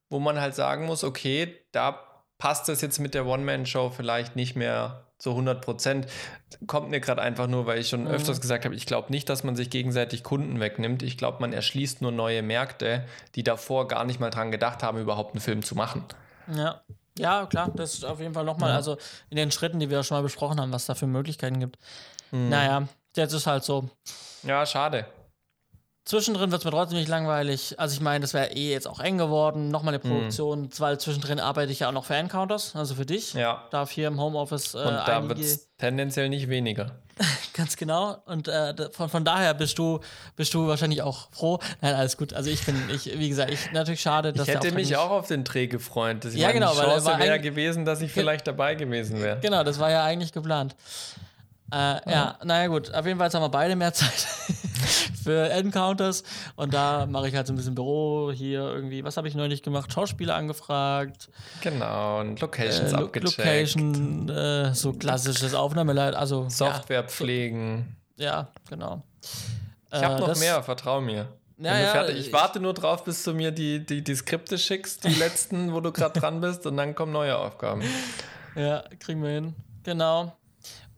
wo man halt sagen muss, okay, da passt das jetzt mit der One-Man-Show vielleicht nicht mehr zu 100 Prozent. Kommt mir gerade einfach nur, weil ich schon mhm. öfters gesagt habe, ich glaube nicht, dass man sich gegenseitig Kunden wegnimmt. Ich glaube, man erschließt nur neue Märkte, die davor gar nicht mal dran gedacht haben, überhaupt einen Film zu machen. Ja. Ja, klar, das ist auf jeden Fall nochmal, ja. also in den Schritten, die wir schon mal besprochen haben, was da für Möglichkeiten gibt. Mhm. Naja, jetzt ist halt so. Ja, schade. Zwischendrin wird es mir trotzdem nicht langweilig. Also ich meine, das wäre eh jetzt auch eng geworden. Nochmal eine hm. Produktion, mhm. weil zwischendrin arbeite ich ja auch noch für Encounters, also für dich. Ja. Darf hier im Homeoffice äh, Und da wird es tendenziell nicht weniger. Ganz genau. Und äh, von, von daher bist du, bist du wahrscheinlich auch froh. Nein, alles gut. Also ich bin, ich, wie gesagt, ich natürlich schade, dass Ich hätte mich auch auf den Dreh gefreut. Das ja, genau, Chance weil wäre gewesen, dass ich vielleicht dabei gewesen wäre. Genau, das war ja eigentlich geplant. Äh, ja. ja, naja gut, auf jeden Fall haben wir beide mehr Zeit für Encounters und da mache ich halt so ein bisschen Büro hier irgendwie, was habe ich neulich gemacht? Schauspieler angefragt. Genau, und Locations äh, abgecheckt. Location, äh, so klassisches Aufnahmeleit, also Software ja, pflegen. Ja, genau. Ich habe äh, noch mehr, vertrau mir. Ja, ja, ich, ich warte nur drauf, bis du mir die, die, die Skripte schickst, die letzten, wo du gerade dran bist, und dann kommen neue Aufgaben. Ja, kriegen wir hin. Genau.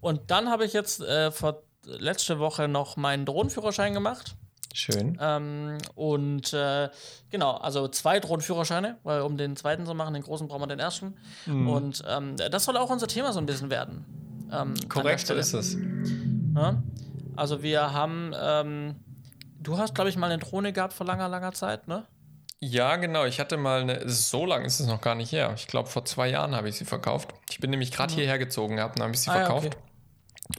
Und dann habe ich jetzt äh, vor letzte Woche noch meinen Drohnenführerschein gemacht. Schön. Ähm, und äh, genau, also zwei Drohnenführerscheine, weil um den zweiten zu machen, den großen brauchen wir den ersten. Mhm. Und ähm, das soll auch unser Thema so ein bisschen werden. Ähm, Korrekt, so ist es. Ja? Also wir haben, ähm, du hast, glaube ich, mal eine Drohne gehabt vor langer, langer Zeit, ne? Ja, genau. Ich hatte mal eine, so lange ist es noch gar nicht her. Ich glaube, vor zwei Jahren habe ich sie verkauft. Ich bin nämlich gerade mhm. hierher gezogen gehabt und habe ich sie ah, verkauft. Ja, okay.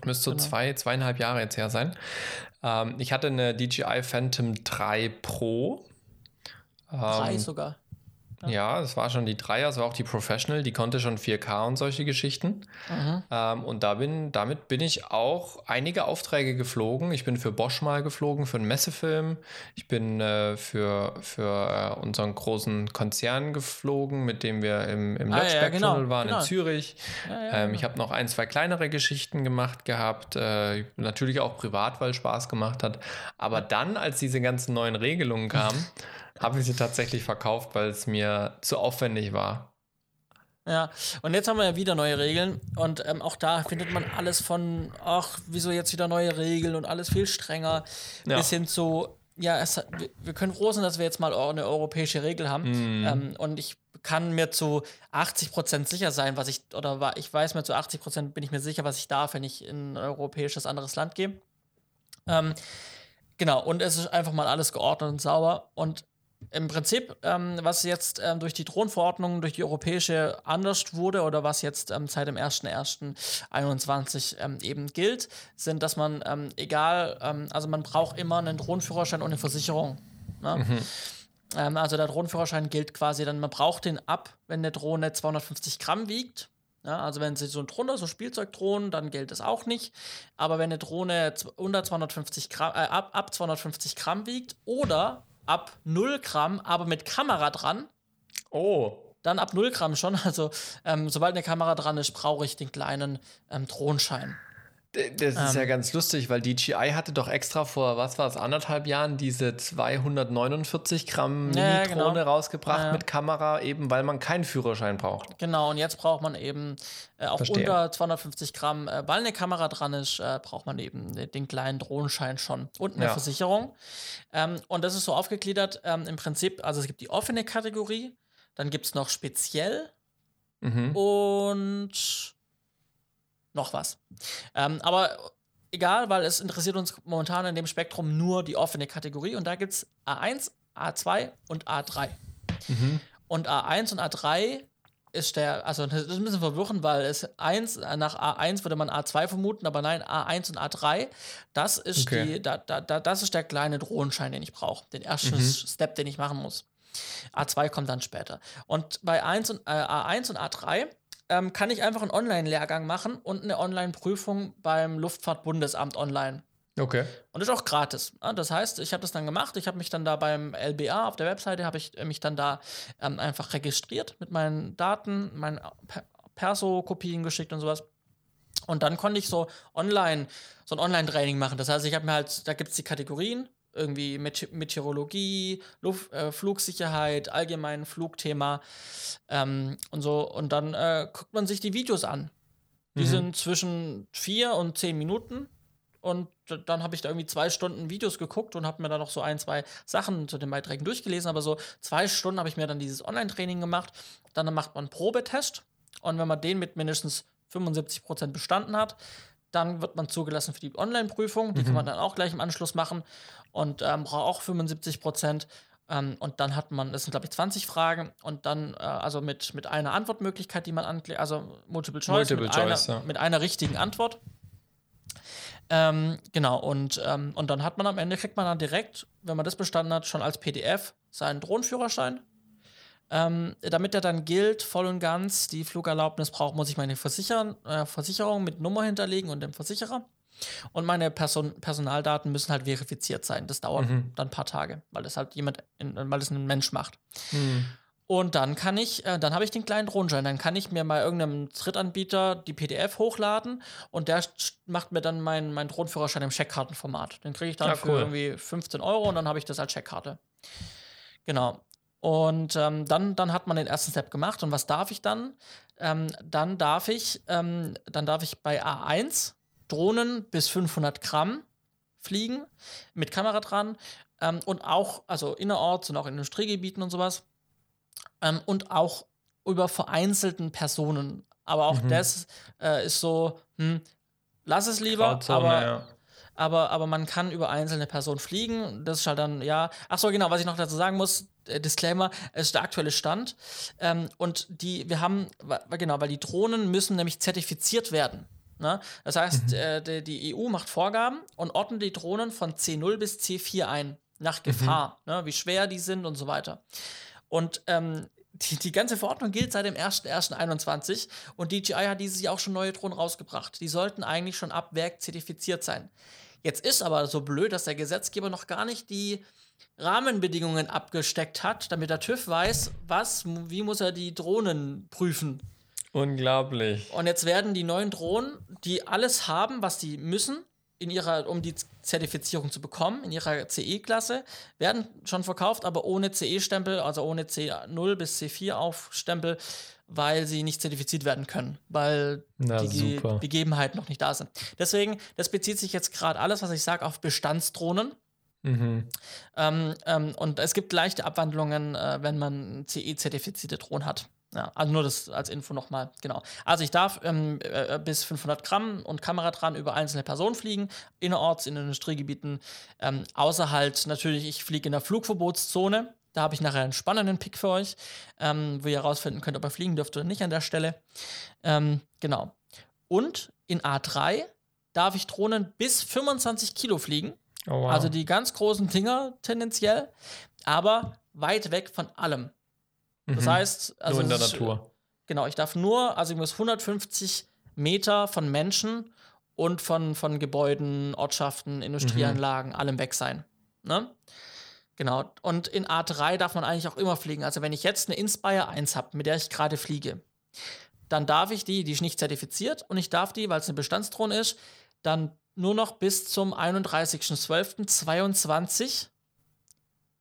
Müsste so genau. zwei, zweieinhalb Jahre jetzt her sein. Ähm, ich hatte eine DJI Phantom 3 Pro. Drei ähm, sogar. Ja, das war schon die Dreier, das war auch die Professional, die konnte schon 4K und solche Geschichten. Mhm. Ähm, und da bin, damit bin ich auch einige Aufträge geflogen. Ich bin für Bosch mal geflogen, für einen Messefilm. Ich bin äh, für, für äh, unseren großen Konzern geflogen, mit dem wir im, im ah, ja, genau, waren genau. in Zürich. Ja, ja, ähm, genau. Ich habe noch ein, zwei kleinere Geschichten gemacht gehabt. Äh, natürlich auch privat, weil es Spaß gemacht hat. Aber dann, als diese ganzen neuen Regelungen kamen, habe ich sie tatsächlich verkauft, weil es mir zu aufwendig war. Ja, und jetzt haben wir ja wieder neue Regeln und ähm, auch da findet man alles von, ach, wieso jetzt wieder neue Regeln und alles viel strenger, ja. bis hin zu, ja, es, wir können froh sein, dass wir jetzt mal eine europäische Regel haben mm. ähm, und ich kann mir zu 80 Prozent sicher sein, was ich, oder ich weiß mir zu 80 Prozent bin ich mir sicher, was ich darf, wenn ich in ein europäisches anderes Land gehe. Ähm, genau, und es ist einfach mal alles geordnet und sauber und im Prinzip, ähm, was jetzt ähm, durch die Drohnenverordnung, durch die europäische anders wurde oder was jetzt ähm, seit dem 1.1.21 ähm, eben gilt, sind, dass man, ähm, egal, ähm, also man braucht immer einen Drohnenführerschein und eine Versicherung. Ne? Mhm. also der Drohnenführerschein gilt quasi dann, man braucht den ab, wenn eine Drohne 250 Gramm wiegt. Ja, also wenn sie so drunter, so Spielzeugdrohnen, dann gilt das auch nicht. Aber wenn eine Drohne unter 250 Gramm, äh, ab, ab 250 Gramm wiegt oder ab 0 Gramm, aber mit Kamera dran. Oh. Dann ab 0 Gramm schon. Also, ähm, sobald eine Kamera dran ist, brauche ich den kleinen ähm, Drohnenschein. Das ist ähm, ja ganz lustig, weil DJI hatte doch extra vor, was war es, anderthalb Jahren diese 249 Gramm ja, Mini-Drohne genau. rausgebracht ja. mit Kamera, eben weil man keinen Führerschein braucht. Genau, und jetzt braucht man eben äh, auch Verstehe. unter 250 Gramm, äh, weil eine Kamera dran ist, äh, braucht man eben den kleinen Drohnenschein schon und eine ja. Versicherung. Ähm, und das ist so aufgegliedert ähm, im Prinzip, also es gibt die offene Kategorie, dann gibt es noch speziell mhm. und noch was. Ähm, aber egal, weil es interessiert uns momentan in dem Spektrum nur die offene Kategorie und da gibt es A1, A2 und A3. Mhm. Und A1 und A3 ist der, also das ist ein bisschen verwirrend, weil es 1, nach A1 würde man A2 vermuten, aber nein, A1 und A3, das ist okay. die, da, da, das ist der kleine Drohenschein, den ich brauche. Den ersten mhm. Step, den ich machen muss. A2 kommt dann später. Und bei 1 und, äh, A1 und A3 ähm, kann ich einfach einen Online-Lehrgang machen und eine Online-Prüfung beim Luftfahrtbundesamt online. Okay. Und ist auch gratis. Das heißt, ich habe das dann gemacht. Ich habe mich dann da beim LBA auf der Webseite, habe ich mich dann da ähm, einfach registriert mit meinen Daten, meinen Perso-Kopien geschickt und sowas. Und dann konnte ich so online, so ein Online-Training machen. Das heißt, ich habe mir halt, da gibt es die Kategorien, irgendwie Meteorologie, Luft, äh, Flugsicherheit, allgemein Flugthema ähm, und so. Und dann äh, guckt man sich die Videos an. Die mhm. sind zwischen vier und zehn Minuten. Und dann habe ich da irgendwie zwei Stunden Videos geguckt und habe mir da noch so ein, zwei Sachen zu den Beiträgen durchgelesen. Aber so zwei Stunden habe ich mir dann dieses Online-Training gemacht. Dann macht man einen Probetest. Und wenn man den mit mindestens 75 Prozent bestanden hat, dann wird man zugelassen für die Online-Prüfung. Die mhm. kann man dann auch gleich im Anschluss machen und ähm, braucht auch 75 Prozent. Ähm, und dann hat man, das sind glaube ich 20 Fragen und dann, äh, also mit, mit einer Antwortmöglichkeit, die man anklickt, also Multiple Choice, Multiple mit, Choice einer, ja. mit einer richtigen Antwort. Ähm, genau, und, ähm, und dann hat man am Ende, kriegt man dann direkt, wenn man das bestanden hat, schon als PDF seinen Drohnenführerschein ähm, damit er dann gilt, voll und ganz, die Flugerlaubnis braucht, muss ich meine Versichern, äh, Versicherung mit Nummer hinterlegen und dem Versicherer. Und meine Person Personaldaten müssen halt verifiziert sein. Das dauert mhm. dann ein paar Tage, weil das halt jemand, in, weil das ein Mensch macht. Mhm. Und dann kann ich, äh, dann habe ich den kleinen Drohnenschein. Dann kann ich mir mal irgendeinem Drittanbieter die PDF hochladen und der macht mir dann meinen mein Drohnenführerschein im Checkkartenformat. Den kriege ich dann ja, cool. für irgendwie 15 Euro und dann habe ich das als Checkkarte. Genau. Und ähm, dann, dann hat man den ersten Step gemacht. Und was darf ich dann? Ähm, dann darf ich, ähm, dann darf ich bei A1 Drohnen bis 500 Gramm fliegen mit Kamera dran ähm, und auch, also innerorts und auch in Industriegebieten und sowas ähm, und auch über vereinzelten Personen. Aber auch mhm. das äh, ist so, hm, lass es lieber, Grauzone, aber ja aber, aber man kann über einzelne Personen fliegen. Das ist halt dann, ja. Ach so, genau, was ich noch dazu sagen muss, äh, Disclaimer, es ist der aktuelle Stand. Ähm, und die, wir haben, genau, weil die Drohnen müssen nämlich zertifiziert werden. Ne? Das heißt, mhm. äh, die, die, EU macht Vorgaben und ordnet die Drohnen von C0 bis C4 ein, nach Gefahr, mhm. ne? wie schwer die sind und so weiter. Und ähm, die, die ganze Verordnung gilt seit dem 01.01.21 und DJI hat dieses Jahr auch schon neue Drohnen rausgebracht. Die sollten eigentlich schon ab Werk zertifiziert sein. Jetzt ist aber so blöd, dass der Gesetzgeber noch gar nicht die Rahmenbedingungen abgesteckt hat, damit der TÜV weiß, was, wie muss er die Drohnen prüfen. Unglaublich. Und jetzt werden die neuen Drohnen, die alles haben, was sie müssen, in ihrer, um die Zertifizierung zu bekommen, in ihrer CE-Klasse, werden schon verkauft, aber ohne CE-Stempel, also ohne C0 bis C4 Aufstempel, weil sie nicht zertifiziert werden können, weil Na, die super. Gegebenheiten noch nicht da sind. Deswegen, das bezieht sich jetzt gerade alles, was ich sage, auf Bestandsdrohnen. Mhm. Ähm, ähm, und es gibt leichte Abwandlungen, äh, wenn man CE-zertifizierte Drohnen hat. Ja, also nur das als Info nochmal, genau. Also ich darf ähm, äh, bis 500 Gramm und Kamera dran über einzelne Personen fliegen, innerorts, in Industriegebieten, ähm, außer halt natürlich, ich fliege in der Flugverbotszone, da habe ich nachher einen spannenden Pick für euch, ähm, wo ihr herausfinden könnt, ob ihr fliegen dürft oder nicht an der Stelle. Ähm, genau. Und in A3 darf ich Drohnen bis 25 Kilo fliegen. Oh, wow. Also die ganz großen Dinger tendenziell, aber weit weg von allem. Das mhm. heißt, also. Nur in der Natur. Genau, ich darf nur, also ich muss 150 Meter von Menschen und von, von Gebäuden, Ortschaften, Industrieanlagen, mhm. allem weg sein. Ne? Genau. Und in A3 darf man eigentlich auch immer fliegen. Also wenn ich jetzt eine Inspire 1 habe, mit der ich gerade fliege, dann darf ich die, die ist nicht zertifiziert und ich darf die, weil es eine Bestandsdrohne ist, dann nur noch bis zum 31.12.22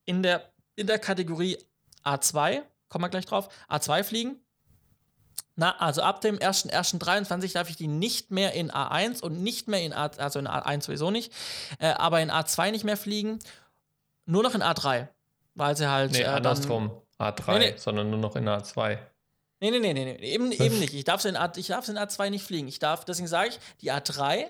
in der, in der Kategorie A2, kommen wir gleich drauf, A2 fliegen. Na, also ab dem 1.1.23 darf ich die nicht mehr in A1 und nicht mehr in A, also in A1 sowieso nicht, äh, aber in A2 nicht mehr fliegen nur noch in A3, weil sie halt. Nee, äh, andersrum. A3, nee, nee. sondern nur noch in A2. Nee, nee, nee, nee, nee. Eben, eben nicht. Ich darf in, A, ich darf in A2 nicht fliegen. Ich darf, deswegen sage ich, die A3,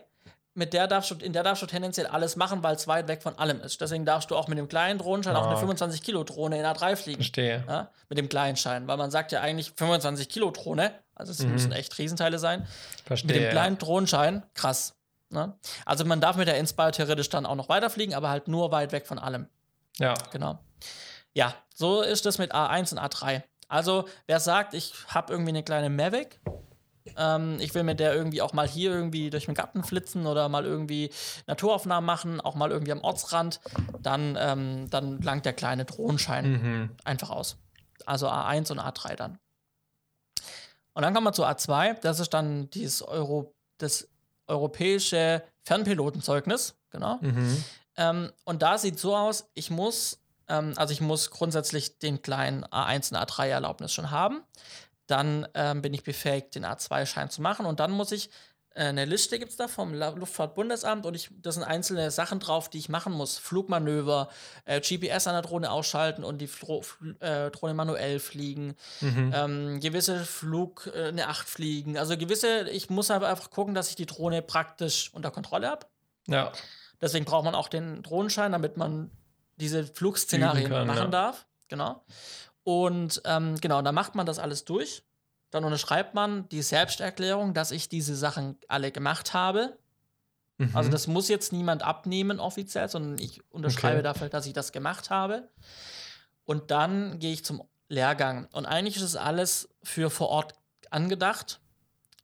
mit der darfst du, in der darfst du tendenziell alles machen, weil es weit weg von allem ist. Deswegen darfst du auch mit dem kleinen Drohnenschein oh. auch eine 25 ah. Kilo Drohne in A3 fliegen. Verstehe. Ja? Mit dem kleinen Schein, weil man sagt ja eigentlich 25 Kilo Drohne, also es mhm. müssen echt Riesenteile sein. Verstehe. Mit dem kleinen Drohnenschein, krass. Ne? Also man darf mit der Inspire theoretisch dann auch noch weiterfliegen, aber halt nur weit weg von allem. Ja. Genau. Ja, so ist es mit A1 und A3. Also, wer sagt, ich habe irgendwie eine kleine Mavic Ähm, ich will mit der irgendwie auch mal hier irgendwie durch den Garten flitzen oder mal irgendwie Naturaufnahmen machen, auch mal irgendwie am Ortsrand. Dann, ähm, dann langt der kleine Drohnenschein mhm. einfach aus. Also A1 und A3 dann. Und dann kommen wir zu A2. Das ist dann dieses Euro, das europäische Fernpilotenzeugnis. Genau. Mhm. Ähm, und da sieht so aus, ich muss, ähm, also ich muss grundsätzlich den kleinen A1 und A3-Erlaubnis schon haben. Dann ähm, bin ich befähigt, den A2-Schein zu machen. Und dann muss ich äh, eine Liste gibt es da vom Luftfahrtbundesamt und ich, da sind einzelne Sachen drauf, die ich machen muss. Flugmanöver, äh, GPS an der Drohne ausschalten und die Flo äh, Drohne manuell fliegen, mhm. ähm, gewisse Flug, äh, eine Acht fliegen. Also gewisse, ich muss aber einfach gucken, dass ich die Drohne praktisch unter Kontrolle habe. Ja. Deswegen braucht man auch den Drohnenschein, damit man diese Flugszenarien kann, machen ja. darf. Genau. Und ähm, genau, dann macht man das alles durch. Dann unterschreibt man die Selbsterklärung, dass ich diese Sachen alle gemacht habe. Mhm. Also das muss jetzt niemand abnehmen offiziell, sondern ich unterschreibe okay. dafür, dass ich das gemacht habe. Und dann gehe ich zum Lehrgang. Und eigentlich ist es alles für vor Ort angedacht.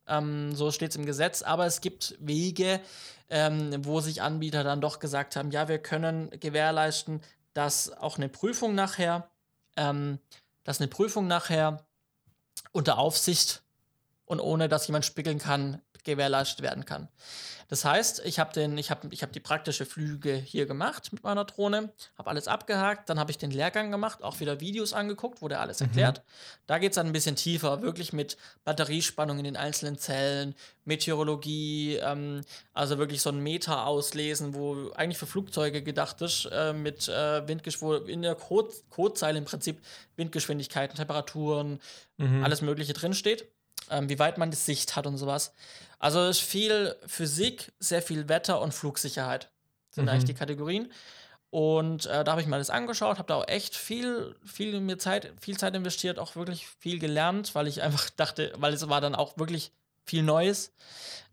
Ähm, so steht es im Gesetz. Aber es gibt Wege, ähm, wo sich Anbieter dann doch gesagt haben, ja, wir können gewährleisten, dass auch eine Prüfung nachher, ähm, dass eine Prüfung nachher unter Aufsicht und ohne dass jemand spiegeln kann, gewährleistet werden kann. Das heißt, ich habe ich habe die praktische Flüge hier gemacht mit meiner Drohne, habe alles abgehakt, dann habe ich den Lehrgang gemacht, auch wieder Videos angeguckt, wo der alles mhm. erklärt. Da geht es dann ein bisschen tiefer, wirklich mit Batteriespannung in den einzelnen Zellen, Meteorologie, ähm, also wirklich so ein Meter auslesen, wo eigentlich für Flugzeuge gedacht ist, äh, mit äh, Windgeschwindigkeit, in der Code Codezeile im Prinzip Windgeschwindigkeiten, Temperaturen, mhm. alles Mögliche drinsteht ähm, wie weit man die Sicht hat und sowas. Also es ist viel Physik, sehr viel Wetter und Flugsicherheit sind mhm. eigentlich die Kategorien. Und äh, da habe ich mir das angeschaut, habe da auch echt viel, viel mir Zeit, viel Zeit investiert, auch wirklich viel gelernt, weil ich einfach dachte, weil es war dann auch wirklich viel Neues.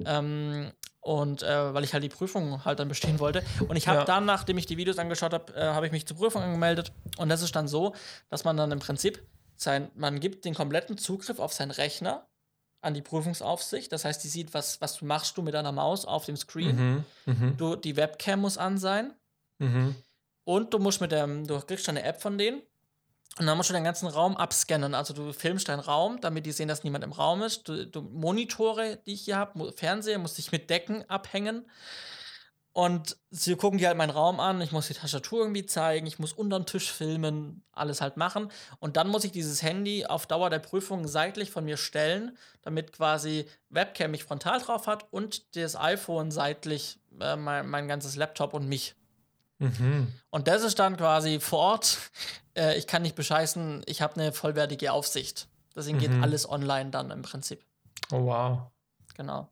Ähm, und äh, weil ich halt die Prüfung halt dann bestehen wollte. Und ich habe ja. dann, nachdem ich die Videos angeschaut habe, äh, habe ich mich zur Prüfung angemeldet. Und das ist dann so, dass man dann im Prinzip sein, man gibt den kompletten Zugriff auf seinen Rechner an die Prüfungsaufsicht. Das heißt, die sieht, was, was machst du mit deiner Maus auf dem Screen. Mhm, mh. Du, die Webcam muss an sein. Mhm. Und du musst mit dem, du kriegst eine App von denen. Und dann musst du den ganzen Raum abscannen. Also du filmst deinen Raum, damit die sehen, dass niemand im Raum ist. Du, du Monitore, die ich hier habe, Fernseher, musst dich mit Decken abhängen. Und sie gucken die halt meinen Raum an, ich muss die Tastatur irgendwie zeigen, ich muss unterm Tisch filmen, alles halt machen. Und dann muss ich dieses Handy auf Dauer der Prüfung seitlich von mir stellen, damit quasi Webcam mich frontal drauf hat und das iPhone seitlich äh, mein, mein ganzes Laptop und mich. Mhm. Und das ist dann quasi vor Ort. Äh, ich kann nicht bescheißen, ich habe eine vollwertige Aufsicht. Deswegen mhm. geht alles online dann im Prinzip. Oh wow. Genau.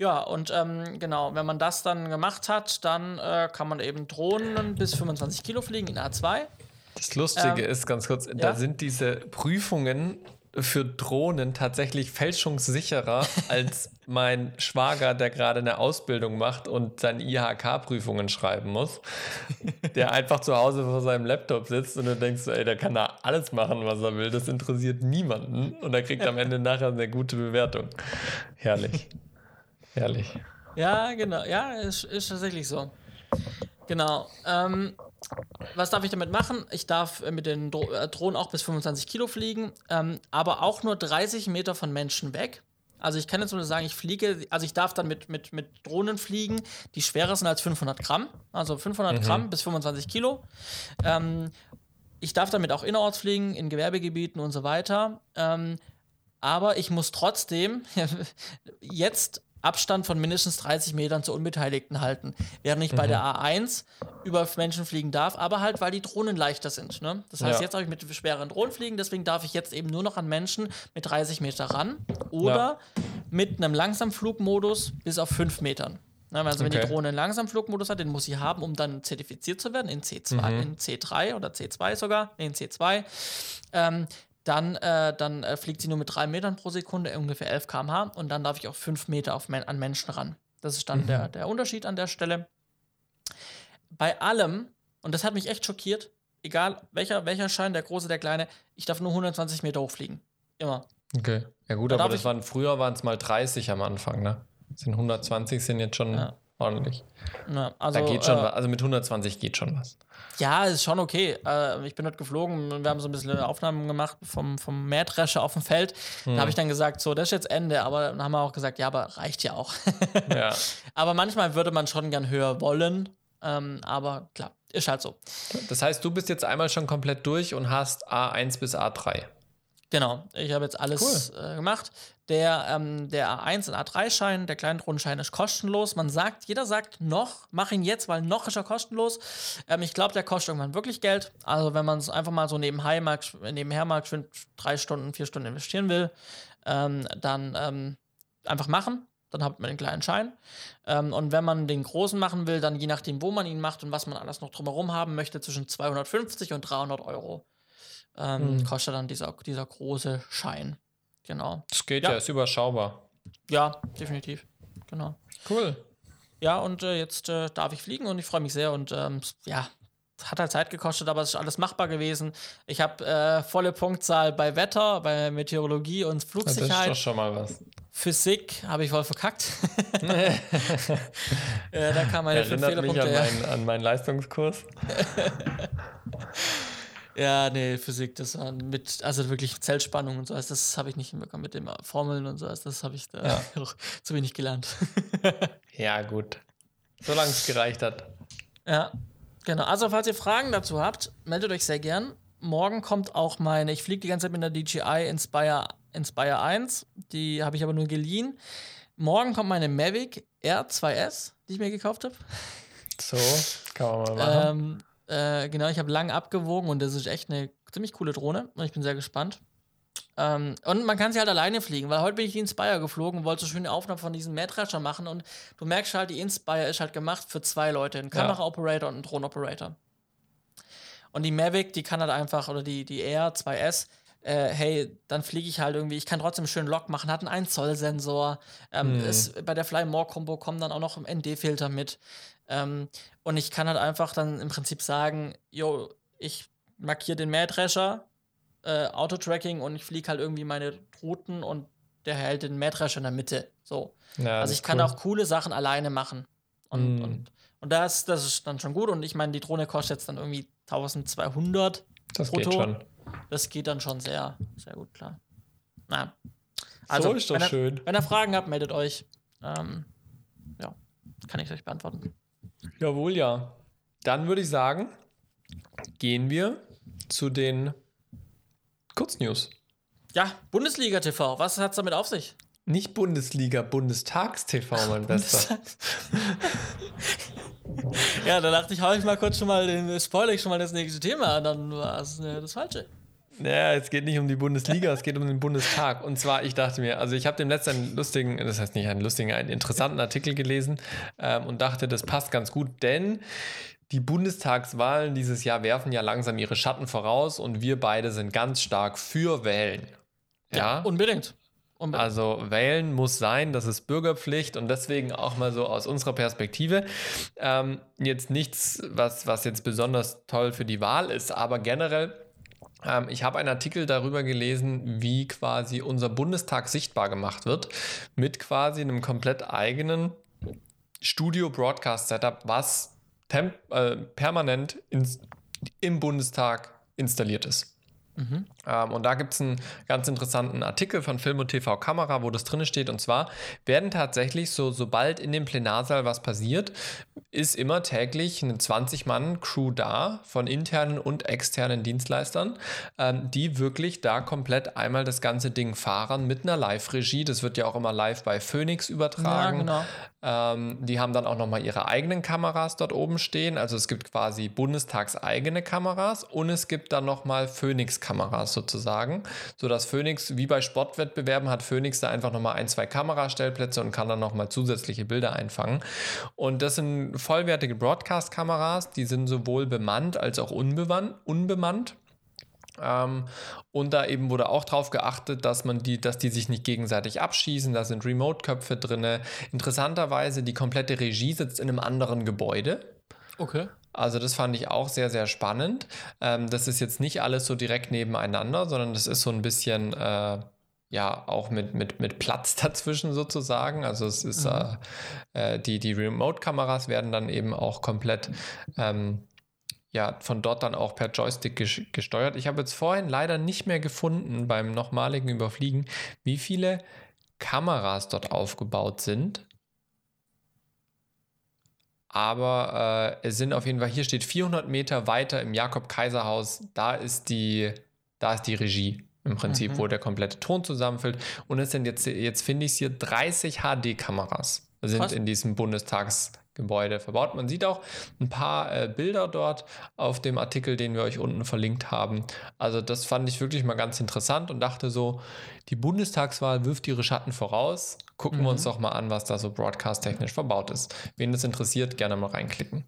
Ja, und ähm, genau, wenn man das dann gemacht hat, dann äh, kann man eben Drohnen bis 25 Kilo fliegen in A2. Das Lustige ähm, ist, ganz kurz, ja? da sind diese Prüfungen für Drohnen tatsächlich fälschungssicherer als mein Schwager, der gerade eine Ausbildung macht und seine IHK-Prüfungen schreiben muss, der einfach zu Hause vor seinem Laptop sitzt und du denkst, ey, der kann da alles machen, was er will, das interessiert niemanden und er kriegt am Ende nachher eine gute Bewertung. Herrlich. Herrlich. Ja, genau. Ja, ist, ist tatsächlich so. Genau. Ähm, was darf ich damit machen? Ich darf mit den Dro äh, Drohnen auch bis 25 Kilo fliegen, ähm, aber auch nur 30 Meter von Menschen weg. Also ich kann jetzt nur sagen, ich fliege, also ich darf dann mit, mit, mit Drohnen fliegen, die schwerer sind als 500 Gramm, also 500 mhm. Gramm bis 25 Kilo. Ähm, ich darf damit auch innerorts fliegen, in Gewerbegebieten und so weiter. Ähm, aber ich muss trotzdem jetzt Abstand von mindestens 30 Metern zu Unbeteiligten halten. Während ich mhm. bei der A1 über Menschen fliegen darf, aber halt, weil die Drohnen leichter sind. Ne? Das heißt, ja. jetzt darf ich mit schweren Drohnen fliegen, deswegen darf ich jetzt eben nur noch an Menschen mit 30 Meter ran oder ja. mit einem Langsamflugmodus bis auf 5 Metern. Na, also okay. wenn die Drohne einen Langsamflugmodus hat, den muss sie haben, um dann zertifiziert zu werden in C2, mhm. in C3 oder C2 sogar, in C2. Ähm, dann, äh, dann äh, fliegt sie nur mit drei Metern pro Sekunde, ungefähr 11 km/h, und dann darf ich auch fünf Meter auf an Menschen ran. Das ist dann mhm. der, der Unterschied an der Stelle. Bei allem, und das hat mich echt schockiert, egal welcher, welcher Schein, der große, der kleine, ich darf nur 120 Meter hochfliegen. Immer. Okay. Ja gut, da aber das waren früher waren es mal 30 am Anfang, ne? Sind 120 sind jetzt schon ja. Ordentlich. Ja, also, da geht schon äh, also mit 120 geht schon was. Ja, ist schon okay. Äh, ich bin dort geflogen und wir haben so ein bisschen Aufnahmen gemacht vom, vom Mähdrescher auf dem Feld. Hm. Da habe ich dann gesagt, so, das ist jetzt Ende. Aber dann haben wir auch gesagt, ja, aber reicht ja auch. ja. Aber manchmal würde man schon gern höher wollen. Ähm, aber klar, ist halt so. Das heißt, du bist jetzt einmal schon komplett durch und hast A1 bis A3. Genau, ich habe jetzt alles cool. äh, gemacht. Der, ähm, der A1 und A3-Schein, der Kleinrundenschein ist kostenlos. Man sagt, jeder sagt noch, mach ihn jetzt, weil noch ist er kostenlos. Ähm, ich glaube, der kostet irgendwann wirklich Geld. Also wenn man es einfach mal so nebenher mal, nebenher mal drei Stunden, vier Stunden investieren will, ähm, dann ähm, einfach machen. Dann hat man den kleinen Schein. Ähm, und wenn man den großen machen will, dann je nachdem, wo man ihn macht und was man alles noch drumherum haben möchte, zwischen 250 und 300 Euro ähm, hm. kostet dann dieser, dieser große Schein. Genau. Das geht ja, ja ist überschaubar. Ja, definitiv. Genau. Cool. Ja, und äh, jetzt äh, darf ich fliegen und ich freue mich sehr und ähm, ja, hat halt Zeit gekostet, aber es ist alles machbar gewesen. Ich habe äh, volle Punktzahl bei Wetter, bei Meteorologie und Flugsicherheit. Ja, das ist doch schon mal was. Physik habe ich voll verkackt. ja, da kam meine Erinnert fünf mich an, mein, an meinen Leistungskurs. Ja, nee, Physik, das war mit, also wirklich Zellspannung und so, das habe ich nicht hinbekommen mit den Formeln und so, das habe ich da ja. auch zu wenig gelernt. ja, gut. Solange es gereicht hat. Ja, genau. Also, falls ihr Fragen dazu habt, meldet euch sehr gern. Morgen kommt auch meine, ich fliege die ganze Zeit mit der DJI Inspire, Inspire 1, die habe ich aber nur geliehen. Morgen kommt meine Mavic R2S, die ich mir gekauft habe. So, kann man mal machen. Ähm, äh, genau, ich habe lang abgewogen und das ist echt eine ziemlich coole Drohne und ich bin sehr gespannt. Ähm, und man kann sie halt alleine fliegen, weil heute bin ich die Inspire geflogen und wollte so schöne Aufnahmen von diesem Mähdrescher machen und du merkst halt, die Inspire ist halt gemacht für zwei Leute, einen Kamera-Operator und einen Drohnen-Operator. Und die Mavic, die kann halt einfach, oder die, die Air 2S, äh, hey, dann fliege ich halt irgendwie, ich kann trotzdem schön Lock machen, hat einen 1-Zoll-Sensor. Ähm, mhm. ist, bei der Fly More Combo kommen dann auch noch ND-Filter mit. Ähm, und ich kann halt einfach dann im Prinzip sagen, yo, ich markiere den Mähdrescher, äh, Auto-Tracking und ich fliege halt irgendwie meine Routen und der hält den Mähdrescher in der Mitte. So. Ja, also ich kann cool. auch coole Sachen alleine machen. Und, mm. und, und das, das ist dann schon gut. Und ich meine, die Drohne kostet jetzt dann irgendwie 1200 das brutto. Geht schon. Das geht dann schon sehr, sehr gut, klar. Na. Also, so ist doch wenn schön. Ihr, wenn ihr Fragen habt, meldet euch. Ähm, ja, kann ich euch beantworten. Jawohl, ja. Dann würde ich sagen, gehen wir zu den Kurznews. Ja, Bundesliga TV, was hat es damit auf sich? Nicht Bundesliga, Bundestagstv, mein Bester. ja, da dachte ich, hau ich mal kurz schon mal den Spoiler ich schon mal das nächste Thema an, dann war es äh, das Falsche. Naja, es geht nicht um die Bundesliga, es geht um den Bundestag. Und zwar, ich dachte mir, also ich habe dem letzten einen lustigen, das heißt nicht einen lustigen, einen interessanten Artikel gelesen ähm, und dachte, das passt ganz gut, denn die Bundestagswahlen dieses Jahr werfen ja langsam ihre Schatten voraus und wir beide sind ganz stark für Wählen. Ja, ja unbedingt. unbedingt. Also wählen muss sein, das ist Bürgerpflicht und deswegen auch mal so aus unserer Perspektive. Ähm, jetzt nichts, was, was jetzt besonders toll für die Wahl ist, aber generell ich habe einen Artikel darüber gelesen, wie quasi unser Bundestag sichtbar gemacht wird, mit quasi einem komplett eigenen Studio-Broadcast-Setup, was äh, permanent ins, im Bundestag installiert ist. Mhm. Ähm, und da gibt es einen ganz interessanten Artikel von Film und TV Kamera, wo das drin steht. Und zwar werden tatsächlich so, sobald in dem Plenarsaal was passiert, ist immer täglich eine 20-Mann-Crew da von internen und externen Dienstleistern, ähm, die wirklich da komplett einmal das ganze Ding fahren mit einer Live-Regie. Das wird ja auch immer live bei Phoenix übertragen. Ja, genau. Ähm, die haben dann auch nochmal ihre eigenen Kameras dort oben stehen. Also es gibt quasi bundestagseigene Kameras und es gibt dann nochmal Phoenix-Kameras sozusagen, sodass Phoenix, wie bei Sportwettbewerben, hat Phoenix da einfach nochmal ein, zwei Kamerastellplätze und kann dann nochmal zusätzliche Bilder einfangen. Und das sind vollwertige Broadcast-Kameras, die sind sowohl bemannt als auch unbemannt. Ähm, und da eben wurde auch darauf geachtet, dass man die, dass die sich nicht gegenseitig abschießen. Da sind Remote-Köpfe drin. Interessanterweise, die komplette Regie sitzt in einem anderen Gebäude. Okay. Also das fand ich auch sehr, sehr spannend. Ähm, das ist jetzt nicht alles so direkt nebeneinander, sondern das ist so ein bisschen, äh, ja auch mit, mit, mit Platz dazwischen sozusagen. Also es ist mhm. äh, die, die Remote-Kameras werden dann eben auch komplett ähm, ja, von dort dann auch per Joystick gesteuert. Ich habe jetzt vorhin leider nicht mehr gefunden beim nochmaligen Überfliegen, wie viele Kameras dort aufgebaut sind. Aber äh, es sind auf jeden Fall, hier steht 400 Meter weiter im Jakob-Kaiser-Haus, da ist die, da ist die Regie im Prinzip, mhm. wo der komplette Ton zusammenfällt. Und es sind jetzt, jetzt finde ich es hier 30 HD-Kameras sind Was? in diesem Bundestagsgebäude verbaut. Man sieht auch ein paar äh, Bilder dort auf dem Artikel, den wir euch unten verlinkt haben. Also das fand ich wirklich mal ganz interessant und dachte so, die Bundestagswahl wirft ihre Schatten voraus. Gucken mhm. wir uns doch mal an, was da so broadcast-technisch verbaut ist. Wen das interessiert, gerne mal reinklicken.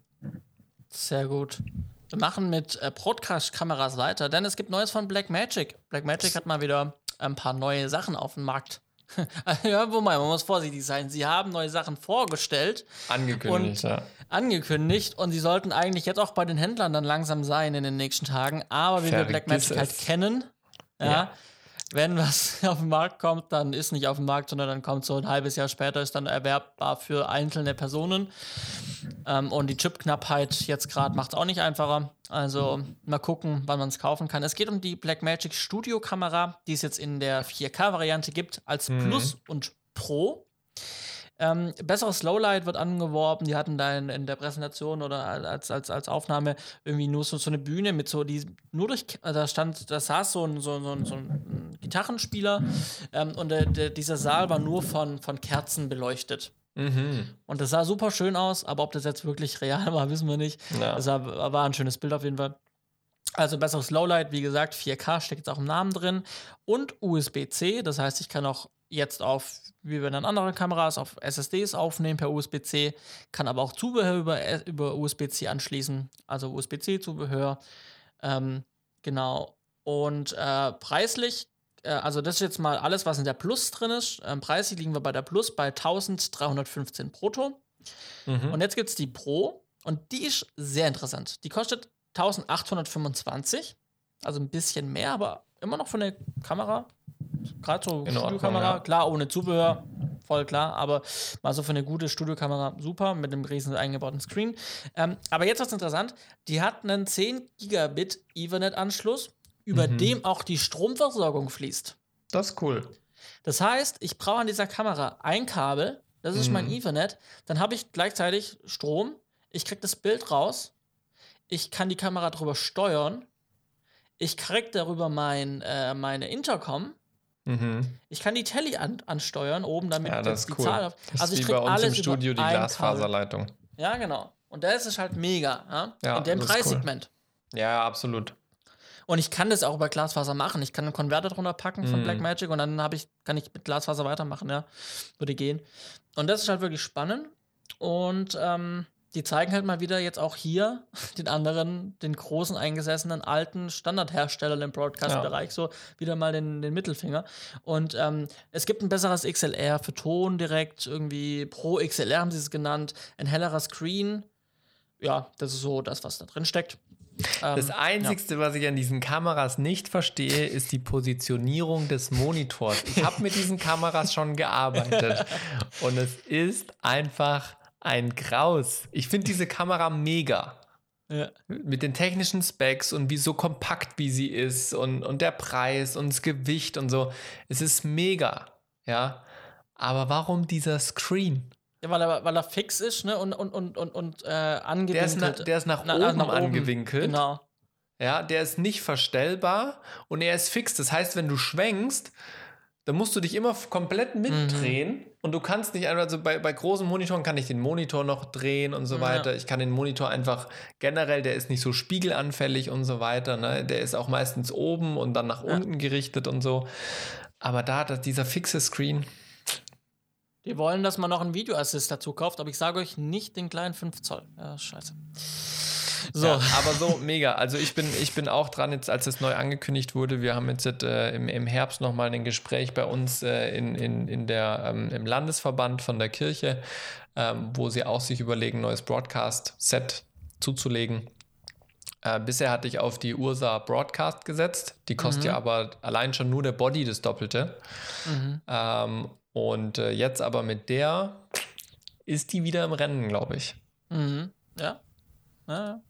Sehr gut. Wir machen mit äh, Broadcast-Kameras weiter, denn es gibt Neues von Blackmagic. Blackmagic hat mal wieder ein paar neue Sachen auf den Markt. ja, wobei, man muss vorsichtig sein. Sie haben neue Sachen vorgestellt. Angekündigt, ja. Angekündigt und sie sollten eigentlich jetzt auch bei den Händlern dann langsam sein in den nächsten Tagen. Aber wie Vergiss wir Blackmagic halt kennen, ja, ja wenn was auf den Markt kommt, dann ist nicht auf dem Markt, sondern dann kommt so ein halbes Jahr später, ist dann erwerbbar für einzelne Personen. Ähm, und die Chipknappheit jetzt gerade macht es auch nicht einfacher. Also mal gucken, wann man es kaufen kann. Es geht um die Blackmagic Studio Kamera, die es jetzt in der 4K-Variante gibt, als mhm. Plus und Pro. Ähm, besseres Slowlight wird angeworben. Die hatten da in, in, der Präsentation oder als, als, als Aufnahme irgendwie nur so, so eine Bühne mit so, die nur durch, da stand, da saß so ein, so, so, so ein Gitarrenspieler ähm, und der, der, dieser Saal war nur von, von Kerzen beleuchtet. Mhm. Und das sah super schön aus, aber ob das jetzt wirklich real war, wissen wir nicht. Ja. Das war, war ein schönes Bild auf jeden Fall. Also besseres Lowlight, wie gesagt, 4K steckt jetzt auch im Namen drin und USB-C, das heißt, ich kann auch jetzt auf, wie bei den anderen Kameras, auf SSDs aufnehmen per USB-C, kann aber auch Zubehör über, über USB-C anschließen, also USB-C-Zubehör. Ähm, genau. Und äh, preislich, äh, also das ist jetzt mal alles, was in der Plus drin ist. Ähm, preislich liegen wir bei der Plus bei 1315 brutto. Mhm. Und jetzt gibt es die Pro und die ist sehr interessant. Die kostet 1825, also ein bisschen mehr, aber immer noch von der Kamera gerade so Studiokamera, ja. klar, ohne Zubehör, voll klar, aber mal so für eine gute Studiokamera super mit einem riesen eingebauten Screen. Ähm, aber jetzt was interessant, die hat einen 10 Gigabit Ethernet-Anschluss, über mhm. dem auch die Stromversorgung fließt. Das ist cool. Das heißt, ich brauche an dieser Kamera ein Kabel, das ist mhm. mein Ethernet, dann habe ich gleichzeitig Strom, ich kriege das Bild raus, ich kann die Kamera darüber steuern, ich kriege darüber mein, äh, meine Intercom Mhm. Ich kann die Telly an, ansteuern, oben damit ja, das die cool. Zahl auf. Das also ist ich wie bei uns im Studio die Glasfaserleitung. Ja, genau. Und das ist halt mega, ja? ja in dem Preissegment. Cool. Ja, absolut. Und ich kann das auch über Glasfaser machen. Ich kann einen Konverter drunter packen von mm. Blackmagic und dann ich, kann ich mit Glasfaser weitermachen, ja. Würde gehen. Und das ist halt wirklich spannend. Und ähm, die zeigen halt mal wieder jetzt auch hier den anderen, den großen eingesessenen alten Standardhersteller im Broadcast-Bereich, ja. so wieder mal den, den Mittelfinger. Und ähm, es gibt ein besseres XLR für Ton direkt, irgendwie Pro XLR haben sie es genannt, ein hellerer Screen. Ja, das ist so das, was da drin steckt. Das ähm, Einzige, ja. was ich an diesen Kameras nicht verstehe, ist die Positionierung des Monitors. Ich habe mit diesen Kameras schon gearbeitet und es ist einfach ein Graus. Ich finde diese Kamera mega. Ja. Mit den technischen Specs und wie so kompakt wie sie ist und, und der Preis und das Gewicht und so. Es ist mega. Ja. Aber warum dieser Screen? Ja, weil er, weil er fix ist, ne? Und, und, und, und, und äh, angewinkelt. Der ist, na, der ist nach, na, oben nach, oben angewinkelt. Genau. Ja, der ist nicht verstellbar und er ist fix. Das heißt, wenn du schwenkst, dann musst du dich immer komplett mitdrehen mhm. und du kannst nicht einfach, also bei, bei großen Monitoren kann ich den Monitor noch drehen und so weiter. Ja. Ich kann den Monitor einfach generell, der ist nicht so spiegelanfällig und so weiter. Ne? Der ist auch meistens oben und dann nach ja. unten gerichtet und so. Aber da, da dieser fixe Screen. Die wollen, dass man noch einen Videoassist dazu kauft, aber ich sage euch nicht den kleinen 5 Zoll. Ja, scheiße. So. Ja, aber so mega. Also ich bin, ich bin auch dran, jetzt als es neu angekündigt wurde, wir haben jetzt äh, im, im Herbst nochmal ein Gespräch bei uns äh, in, in, in der, ähm, im Landesverband von der Kirche, ähm, wo sie auch sich überlegen, neues Broadcast-Set zuzulegen. Äh, bisher hatte ich auf die Ursa Broadcast gesetzt. Die kostet mhm. ja aber allein schon nur der Body das Doppelte. Mhm. Ähm, und äh, jetzt aber mit der ist die wieder im Rennen, glaube ich. Mhm. Ja. ja.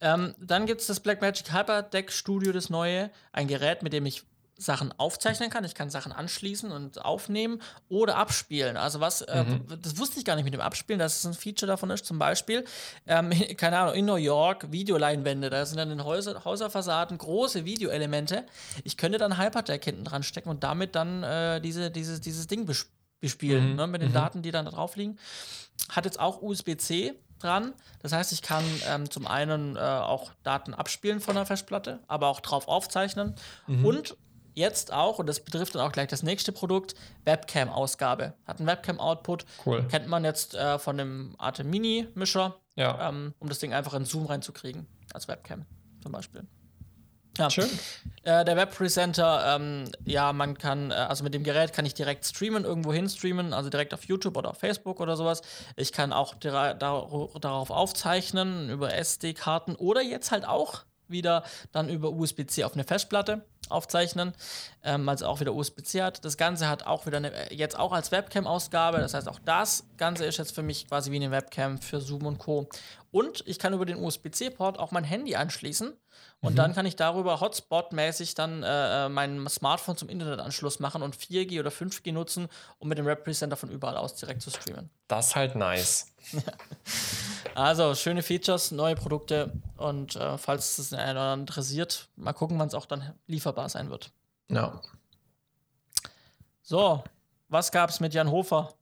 Ähm, dann gibt es das Blackmagic Hyperdeck Studio, das neue. Ein Gerät, mit dem ich Sachen aufzeichnen kann. Ich kann Sachen anschließen und aufnehmen oder abspielen. Also was, äh, mhm. äh, das wusste ich gar nicht mit dem Abspielen, dass es ein Feature davon ist. Zum Beispiel, ähm, keine Ahnung, in New York Videoleinwände, da sind dann in Häuser, Häuserfassaden große Videoelemente. Ich könnte dann Hyperdeck hinten dran stecken und damit dann äh, diese, dieses, dieses Ding bespielen, mhm. ne, mit den mhm. Daten, die dann da drauf liegen. Hat jetzt auch USB-C dran. Das heißt, ich kann ähm, zum einen äh, auch Daten abspielen von der Festplatte, aber auch drauf aufzeichnen. Mhm. Und jetzt auch, und das betrifft dann auch gleich das nächste Produkt, Webcam-Ausgabe. Hat einen Webcam-Output. Cool. Kennt man jetzt äh, von dem Arte Mini-Mischer, ja. ähm, um das Ding einfach in Zoom reinzukriegen, als Webcam zum Beispiel. Ja. Schön. Äh, der Webpresenter, ähm, ja, man kann, äh, also mit dem Gerät kann ich direkt streamen, irgendwo hin streamen, also direkt auf YouTube oder auf Facebook oder sowas. Ich kann auch darauf aufzeichnen über SD-Karten oder jetzt halt auch wieder dann über USB-C auf eine Festplatte aufzeichnen, ähm, also auch wieder USB-C hat. Das Ganze hat auch wieder eine, jetzt auch als Webcam-Ausgabe, das heißt auch das Ganze ist jetzt für mich quasi wie eine Webcam für Zoom und Co. Und ich kann über den USB-C-Port auch mein Handy anschließen und mhm. dann kann ich darüber Hotspot-mäßig dann äh, äh mein Smartphone zum Internetanschluss machen und 4G oder 5G nutzen, um mit dem Representer von überall aus direkt zu streamen. Das ist halt nice. also, schöne Features, neue Produkte und äh, falls es einen interessiert, mal gucken, wann es auch dann lieferbar sein wird. Ja. So, was gab es mit Jan Hofer?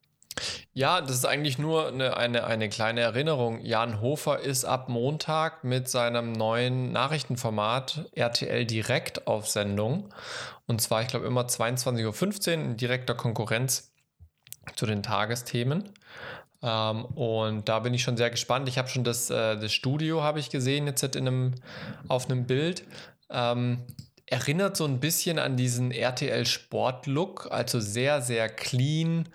Ja, das ist eigentlich nur eine, eine, eine kleine Erinnerung. Jan Hofer ist ab Montag mit seinem neuen Nachrichtenformat RTL Direkt auf Sendung. Und zwar, ich glaube, immer 22.15 Uhr in direkter Konkurrenz zu den Tagesthemen. Ähm, und da bin ich schon sehr gespannt. Ich habe schon das, äh, das Studio, habe ich gesehen, jetzt in einem, auf einem Bild. Ähm, erinnert so ein bisschen an diesen RTL Sport-Look, also sehr, sehr clean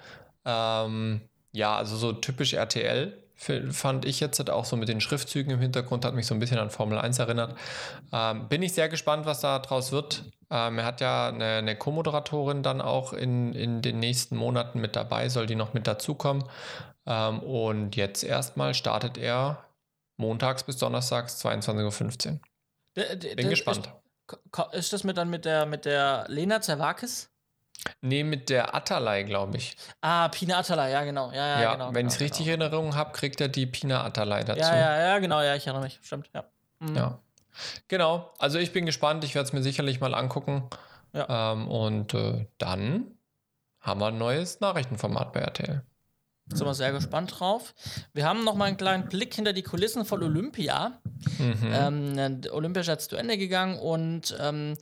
ähm, ja, also so typisch RTL fand ich jetzt halt auch so mit den Schriftzügen im Hintergrund, hat mich so ein bisschen an Formel 1 erinnert. Ähm, bin ich sehr gespannt, was da draus wird. Ähm, er hat ja eine, eine Co-Moderatorin dann auch in, in den nächsten Monaten mit dabei, soll die noch mit dazukommen. Ähm, und jetzt erstmal startet er montags bis donnerstags 22.15 Uhr. Bin gespannt. Ist, ist, das mit dann mit der, mit der Lena Zerwakis? Nee, mit der Atalay, glaube ich. Ah, Pina Atalay, ja, genau. Ja, ja, ja genau, wenn genau, ich es richtig genau. in Erinnerung habe, kriegt er die Pina Atalay dazu. Ja, ja, ja, genau, ja, ich erinnere mich. Stimmt, ja. Mhm. Ja. Genau, also ich bin gespannt, ich werde es mir sicherlich mal angucken. Ja. Ähm, und äh, dann haben wir ein neues Nachrichtenformat bei RTL. Sind wir sehr gespannt drauf. Wir haben noch mal einen kleinen Blick hinter die Kulissen von Olympia. Mhm. Ähm, Olympia ist jetzt zu Ende gegangen und ähm,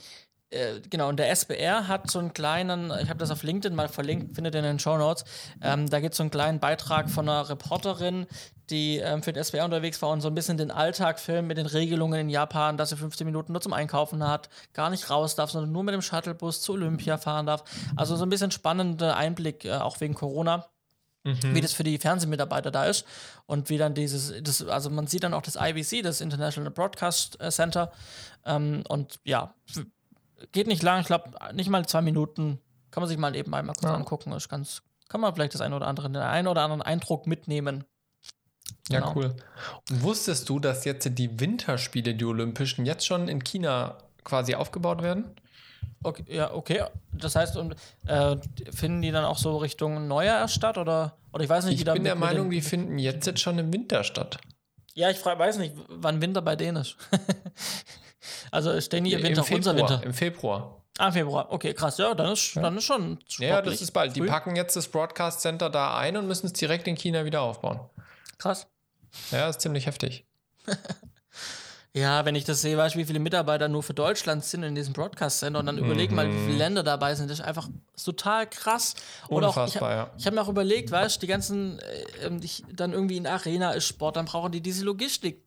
äh, genau, und der SBR hat so einen kleinen, ich habe das auf LinkedIn mal verlinkt, findet ihr in den Show Notes. Ähm, da gibt es so einen kleinen Beitrag von einer Reporterin, die ähm, für den SBR unterwegs war und so ein bisschen den Alltag filmt mit den Regelungen in Japan, dass sie 15 Minuten nur zum Einkaufen hat, gar nicht raus darf, sondern nur mit dem Shuttlebus zu Olympia fahren darf. Also so ein bisschen spannender Einblick, äh, auch wegen Corona. Mhm. wie das für die Fernsehmitarbeiter da ist und wie dann dieses, das, also man sieht dann auch das IBC, das International Broadcast Center ähm, und ja, geht nicht lang, ich glaube nicht mal zwei Minuten. Kann man sich mal eben einmal kurz ja. angucken. Ist ganz, kann man vielleicht das eine oder andere, den einen oder anderen Eindruck mitnehmen. Ja, genau. cool. Und wusstest du, dass jetzt die Winterspiele, die Olympischen, jetzt schon in China quasi aufgebaut werden? Okay, ja, okay. Das heißt, und, äh, finden die dann auch so Richtung Neujahr statt? Oder, oder ich weiß nicht, Ich bin der Meinung, die finden jetzt, jetzt schon im Winter statt. Ja, ich frage, weiß nicht, wann Winter bei denen ist. Also stehen hier Winter, Februar, unser Winter. Im Februar. Ah, Februar. Okay, krass. Ja, dann ist, ja. dann ist schon. Ja, das ist bald. Früh. Die packen jetzt das Broadcast Center da ein und müssen es direkt in China wieder aufbauen. Krass. Ja, ist ziemlich heftig. ja, wenn ich das sehe, weißt du, wie viele Mitarbeiter nur für Deutschland sind in diesem Broadcast Center und dann mhm. überlegen mal, wie viele Länder dabei sind. Das ist einfach total krass. Oder Unfassbar, auch, ich, ja. Ich habe mir auch überlegt, weißt du, die ganzen, äh, ich, dann irgendwie in Arena ist Sport, dann brauchen die diese Logistik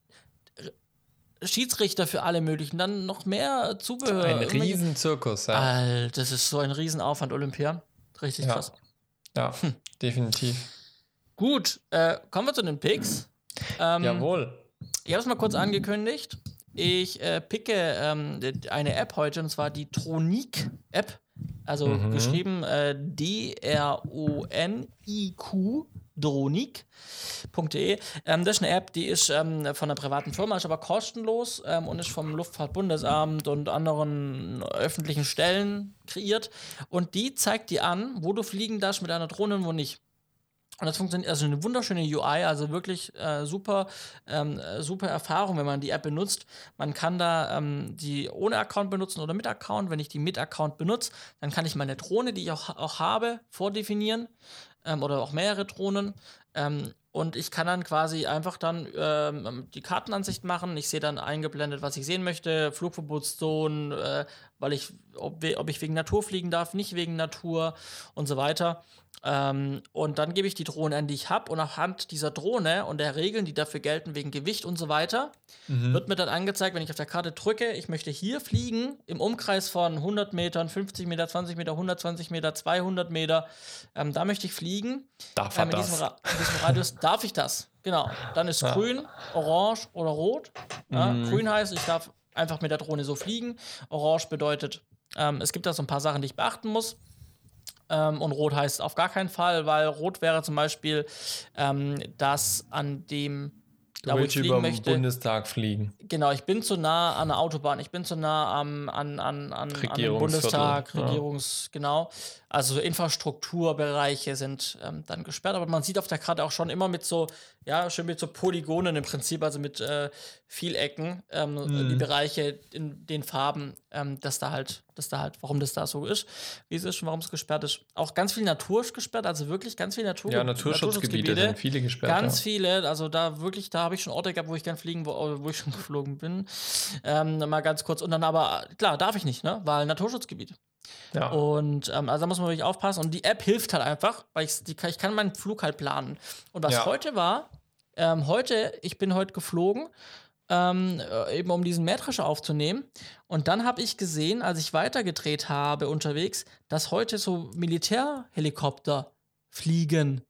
Schiedsrichter für alle möglichen, dann noch mehr Zubehör. Ein Riesenzirkus, ja. Alter, das ist so ein Riesenaufwand, Olympia. Richtig ja. krass. Ja, hm. definitiv. Gut, äh, kommen wir zu den Picks. Ähm, Jawohl. Ich habe es mal kurz angekündigt. ich äh, picke ähm, eine App heute, und zwar die Tronic-App. Also mhm. geschrieben äh, D-R-O-N-I-Q, Dronik.de. Ähm, das ist eine App, die ist ähm, von einer privaten Firma, ist aber kostenlos ähm, und ist vom Luftfahrtbundesamt und anderen öffentlichen Stellen kreiert. Und die zeigt dir an, wo du fliegen darfst mit einer Drohne und wo nicht. Und das funktioniert, also eine wunderschöne UI, also wirklich äh, super, ähm, super Erfahrung, wenn man die App benutzt. Man kann da ähm, die ohne Account benutzen oder mit Account. Wenn ich die mit Account benutze, dann kann ich meine Drohne, die ich auch, auch habe, vordefinieren ähm, oder auch mehrere Drohnen. Ähm, und ich kann dann quasi einfach dann ähm, die Kartenansicht machen. Ich sehe dann eingeblendet, was ich sehen möchte, Flugverbotszonen, äh, weil ich, ob, ob ich wegen Natur fliegen darf, nicht wegen Natur und so weiter. Ähm, und dann gebe ich die Drohne an, die ich habe, und anhand dieser Drohne und der Regeln, die dafür gelten, wegen Gewicht und so weiter, mhm. wird mir dann angezeigt, wenn ich auf der Karte drücke, ich möchte hier fliegen, im Umkreis von 100 Metern, 50 Meter, 20 Meter, 120 Meter, 200 Meter, ähm, da möchte ich fliegen. Darf ähm, in, diesem in diesem Radius darf ich das. Genau. Dann ist ja. grün, orange oder rot. Ja, mhm. Grün heißt, ich darf einfach mit der Drohne so fliegen. Orange bedeutet, ähm, es gibt da so ein paar Sachen, die ich beachten muss. Ähm, und rot heißt auf gar keinen Fall, weil rot wäre zum Beispiel, ähm, dass an dem Du da, willst wo ich über möchte, Bundestag fliegen. Genau, ich bin zu nah an der Autobahn, ich bin zu nah am, an, an, an, an Bundestag, Regierungs, ja. genau. Also Infrastrukturbereiche sind ähm, dann gesperrt, aber man sieht auf der Karte auch schon immer mit so, ja, schön mit so Polygonen im Prinzip, also mit äh, Vielecken, ähm, mhm. die Bereiche in den Farben, ähm, dass da halt, dass da halt, warum das da so ist, wie es ist und warum es gesperrt ist. Auch ganz viel Natur ist gesperrt, also wirklich ganz viel Natur. Ja, Naturschutzgebiete, sind viele gesperrt. Ganz ja. viele, also da wirklich, da habe ich schon Orte gehabt, wo ich gern fliegen, wo, wo ich schon geflogen bin. Ähm, mal ganz kurz. Und dann aber, klar, darf ich nicht, ne? Weil Naturschutzgebiet. Ja. Und ähm, also da muss man wirklich aufpassen. Und die App hilft halt einfach, weil ich, die, ich kann meinen Flug halt planen. Und was ja. heute war, ähm, heute, ich bin heute geflogen, ähm, äh, eben um diesen Mähdrescher aufzunehmen. Und dann habe ich gesehen, als ich weitergedreht habe unterwegs, dass heute so Militärhelikopter fliegen.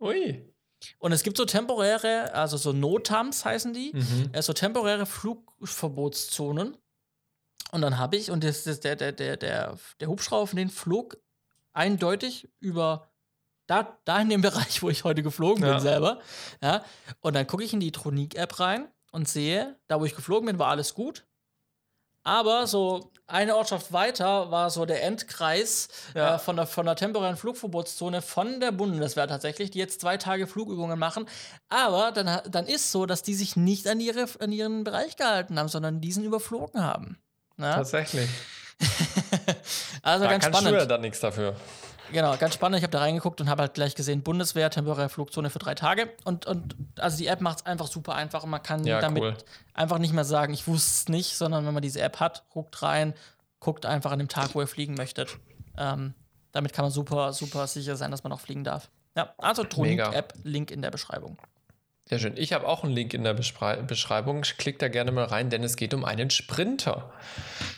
Ui. Und es gibt so temporäre, also so Notams heißen die, mhm. äh, so temporäre Flugverbotszonen. Und dann habe ich, und das, das, der, der, der, der, der Hubschrauber den flog eindeutig über da, da in dem Bereich, wo ich heute geflogen bin ja. selber. Ja. Und dann gucke ich in die Tronik-App rein und sehe, da wo ich geflogen bin, war alles gut. Aber so eine Ortschaft weiter war so der Endkreis ja. äh, von, der, von der temporären Flugverbotszone von der Bundeswehr tatsächlich, die jetzt zwei Tage Flugübungen machen. Aber dann, dann ist so, dass die sich nicht an, ihre, an ihren Bereich gehalten haben, sondern diesen überflogen haben. Na? Tatsächlich. also da ganz kann spannend. Schüler dann nichts dafür. Genau, ganz spannend. Ich habe da reingeguckt und habe halt gleich gesehen, Bundeswehr, temporäre Flugzone für drei Tage. Und, und also die App macht es einfach super einfach und man kann ja, damit cool. einfach nicht mehr sagen, ich wusste es nicht, sondern wenn man diese App hat, guckt rein, guckt einfach an dem Tag, wo ihr fliegen möchtet. Ähm, damit kann man super, super sicher sein, dass man auch fliegen darf. Ja, also Tronik-App, Link in der Beschreibung. Sehr schön. Ich habe auch einen Link in der Beschreibung. Klickt da gerne mal rein, denn es geht um einen Sprinter.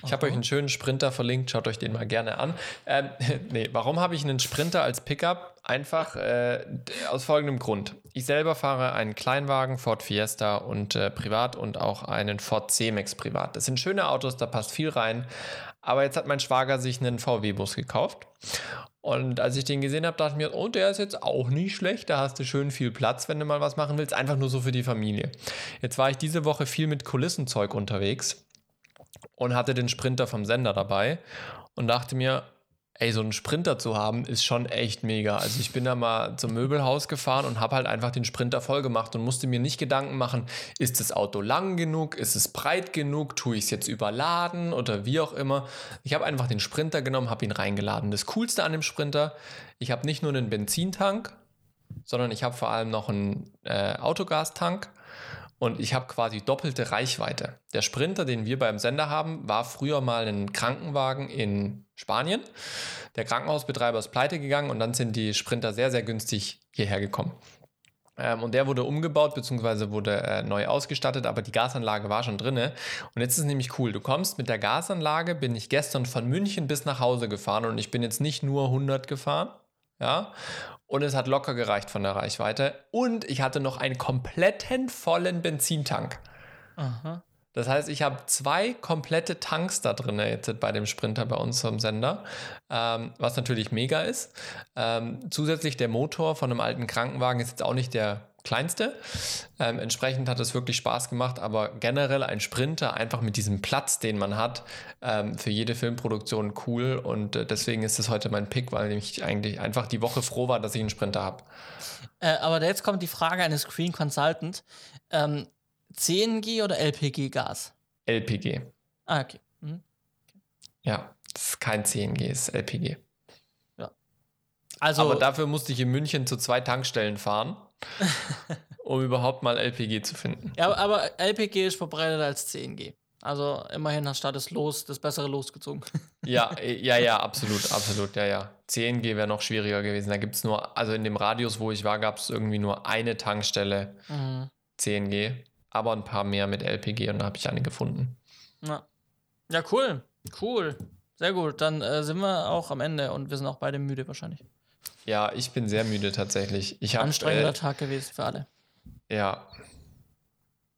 Ich habe euch einen schönen Sprinter verlinkt. Schaut euch den mal gerne an. Ähm, nee, warum habe ich einen Sprinter als Pickup? Einfach äh, aus folgendem Grund. Ich selber fahre einen Kleinwagen, Ford Fiesta und äh, privat und auch einen Ford C-Max privat. Das sind schöne Autos, da passt viel rein. Aber jetzt hat mein Schwager sich einen VW-Bus gekauft. Und als ich den gesehen habe, dachte ich mir, oh, der ist jetzt auch nicht schlecht. Da hast du schön viel Platz, wenn du mal was machen willst. Einfach nur so für die Familie. Jetzt war ich diese Woche viel mit Kulissenzeug unterwegs und hatte den Sprinter vom Sender dabei und dachte mir, ey, so einen Sprinter zu haben, ist schon echt mega. Also ich bin da mal zum Möbelhaus gefahren und habe halt einfach den Sprinter voll gemacht und musste mir nicht Gedanken machen, ist das Auto lang genug, ist es breit genug, tue ich es jetzt überladen oder wie auch immer. Ich habe einfach den Sprinter genommen, habe ihn reingeladen. Das Coolste an dem Sprinter, ich habe nicht nur einen Benzintank, sondern ich habe vor allem noch einen äh, Autogastank und ich habe quasi doppelte Reichweite. Der Sprinter, den wir beim Sender haben, war früher mal ein Krankenwagen in Spanien. Der Krankenhausbetreiber ist pleite gegangen und dann sind die Sprinter sehr, sehr günstig hierher gekommen. Ähm, und der wurde umgebaut bzw. wurde äh, neu ausgestattet, aber die Gasanlage war schon drinne. Und jetzt ist es nämlich cool. Du kommst mit der Gasanlage, bin ich gestern von München bis nach Hause gefahren und ich bin jetzt nicht nur 100 gefahren, ja, und es hat locker gereicht von der Reichweite. Und ich hatte noch einen kompletten vollen Benzintank. Aha. Das heißt, ich habe zwei komplette Tanks da drin jetzt bei dem Sprinter bei uns am Sender, ähm, was natürlich mega ist. Ähm, zusätzlich der Motor von einem alten Krankenwagen ist jetzt auch nicht der kleinste. Ähm, entsprechend hat es wirklich Spaß gemacht, aber generell ein Sprinter einfach mit diesem Platz, den man hat, ähm, für jede Filmproduktion cool und äh, deswegen ist es heute mein Pick, weil ich eigentlich einfach die Woche froh war, dass ich einen Sprinter habe. Äh, aber jetzt kommt die Frage eines Screen Consultant. Ähm, CNG oder LPG-Gas? LPG. Ah, okay. Mhm. Ja, das ist kein CNG, es ist LPG. Also, Aber dafür musste ich in München zu zwei Tankstellen fahren, um überhaupt mal LPG zu finden. Ja, aber LPG ist verbreitet als CNG. Also immerhin hast du das Los, das bessere losgezogen. ja, ja, ja, absolut, absolut, ja, ja. CNG wäre noch schwieriger gewesen. Da gibt es nur, also in dem Radius, wo ich war, gab es irgendwie nur eine Tankstelle mhm. CNG aber ein paar mehr mit LPG und da habe ich eine gefunden. Ja. ja, cool. Cool. Sehr gut. Dann äh, sind wir auch am Ende und wir sind auch beide müde wahrscheinlich. Ja, ich bin sehr müde tatsächlich. Ich hab, Anstrengender äh, Tag gewesen für alle. Ja.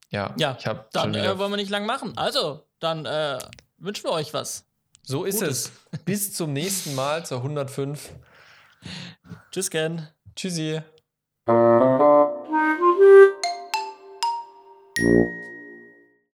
Ja, ja ich habe. Dann äh, wollen wir nicht lang machen. Also, dann äh, wünschen wir euch was. So ist Gutes. es. Bis zum nächsten Mal zur 105. Tschüss, Ken. Tschüssi.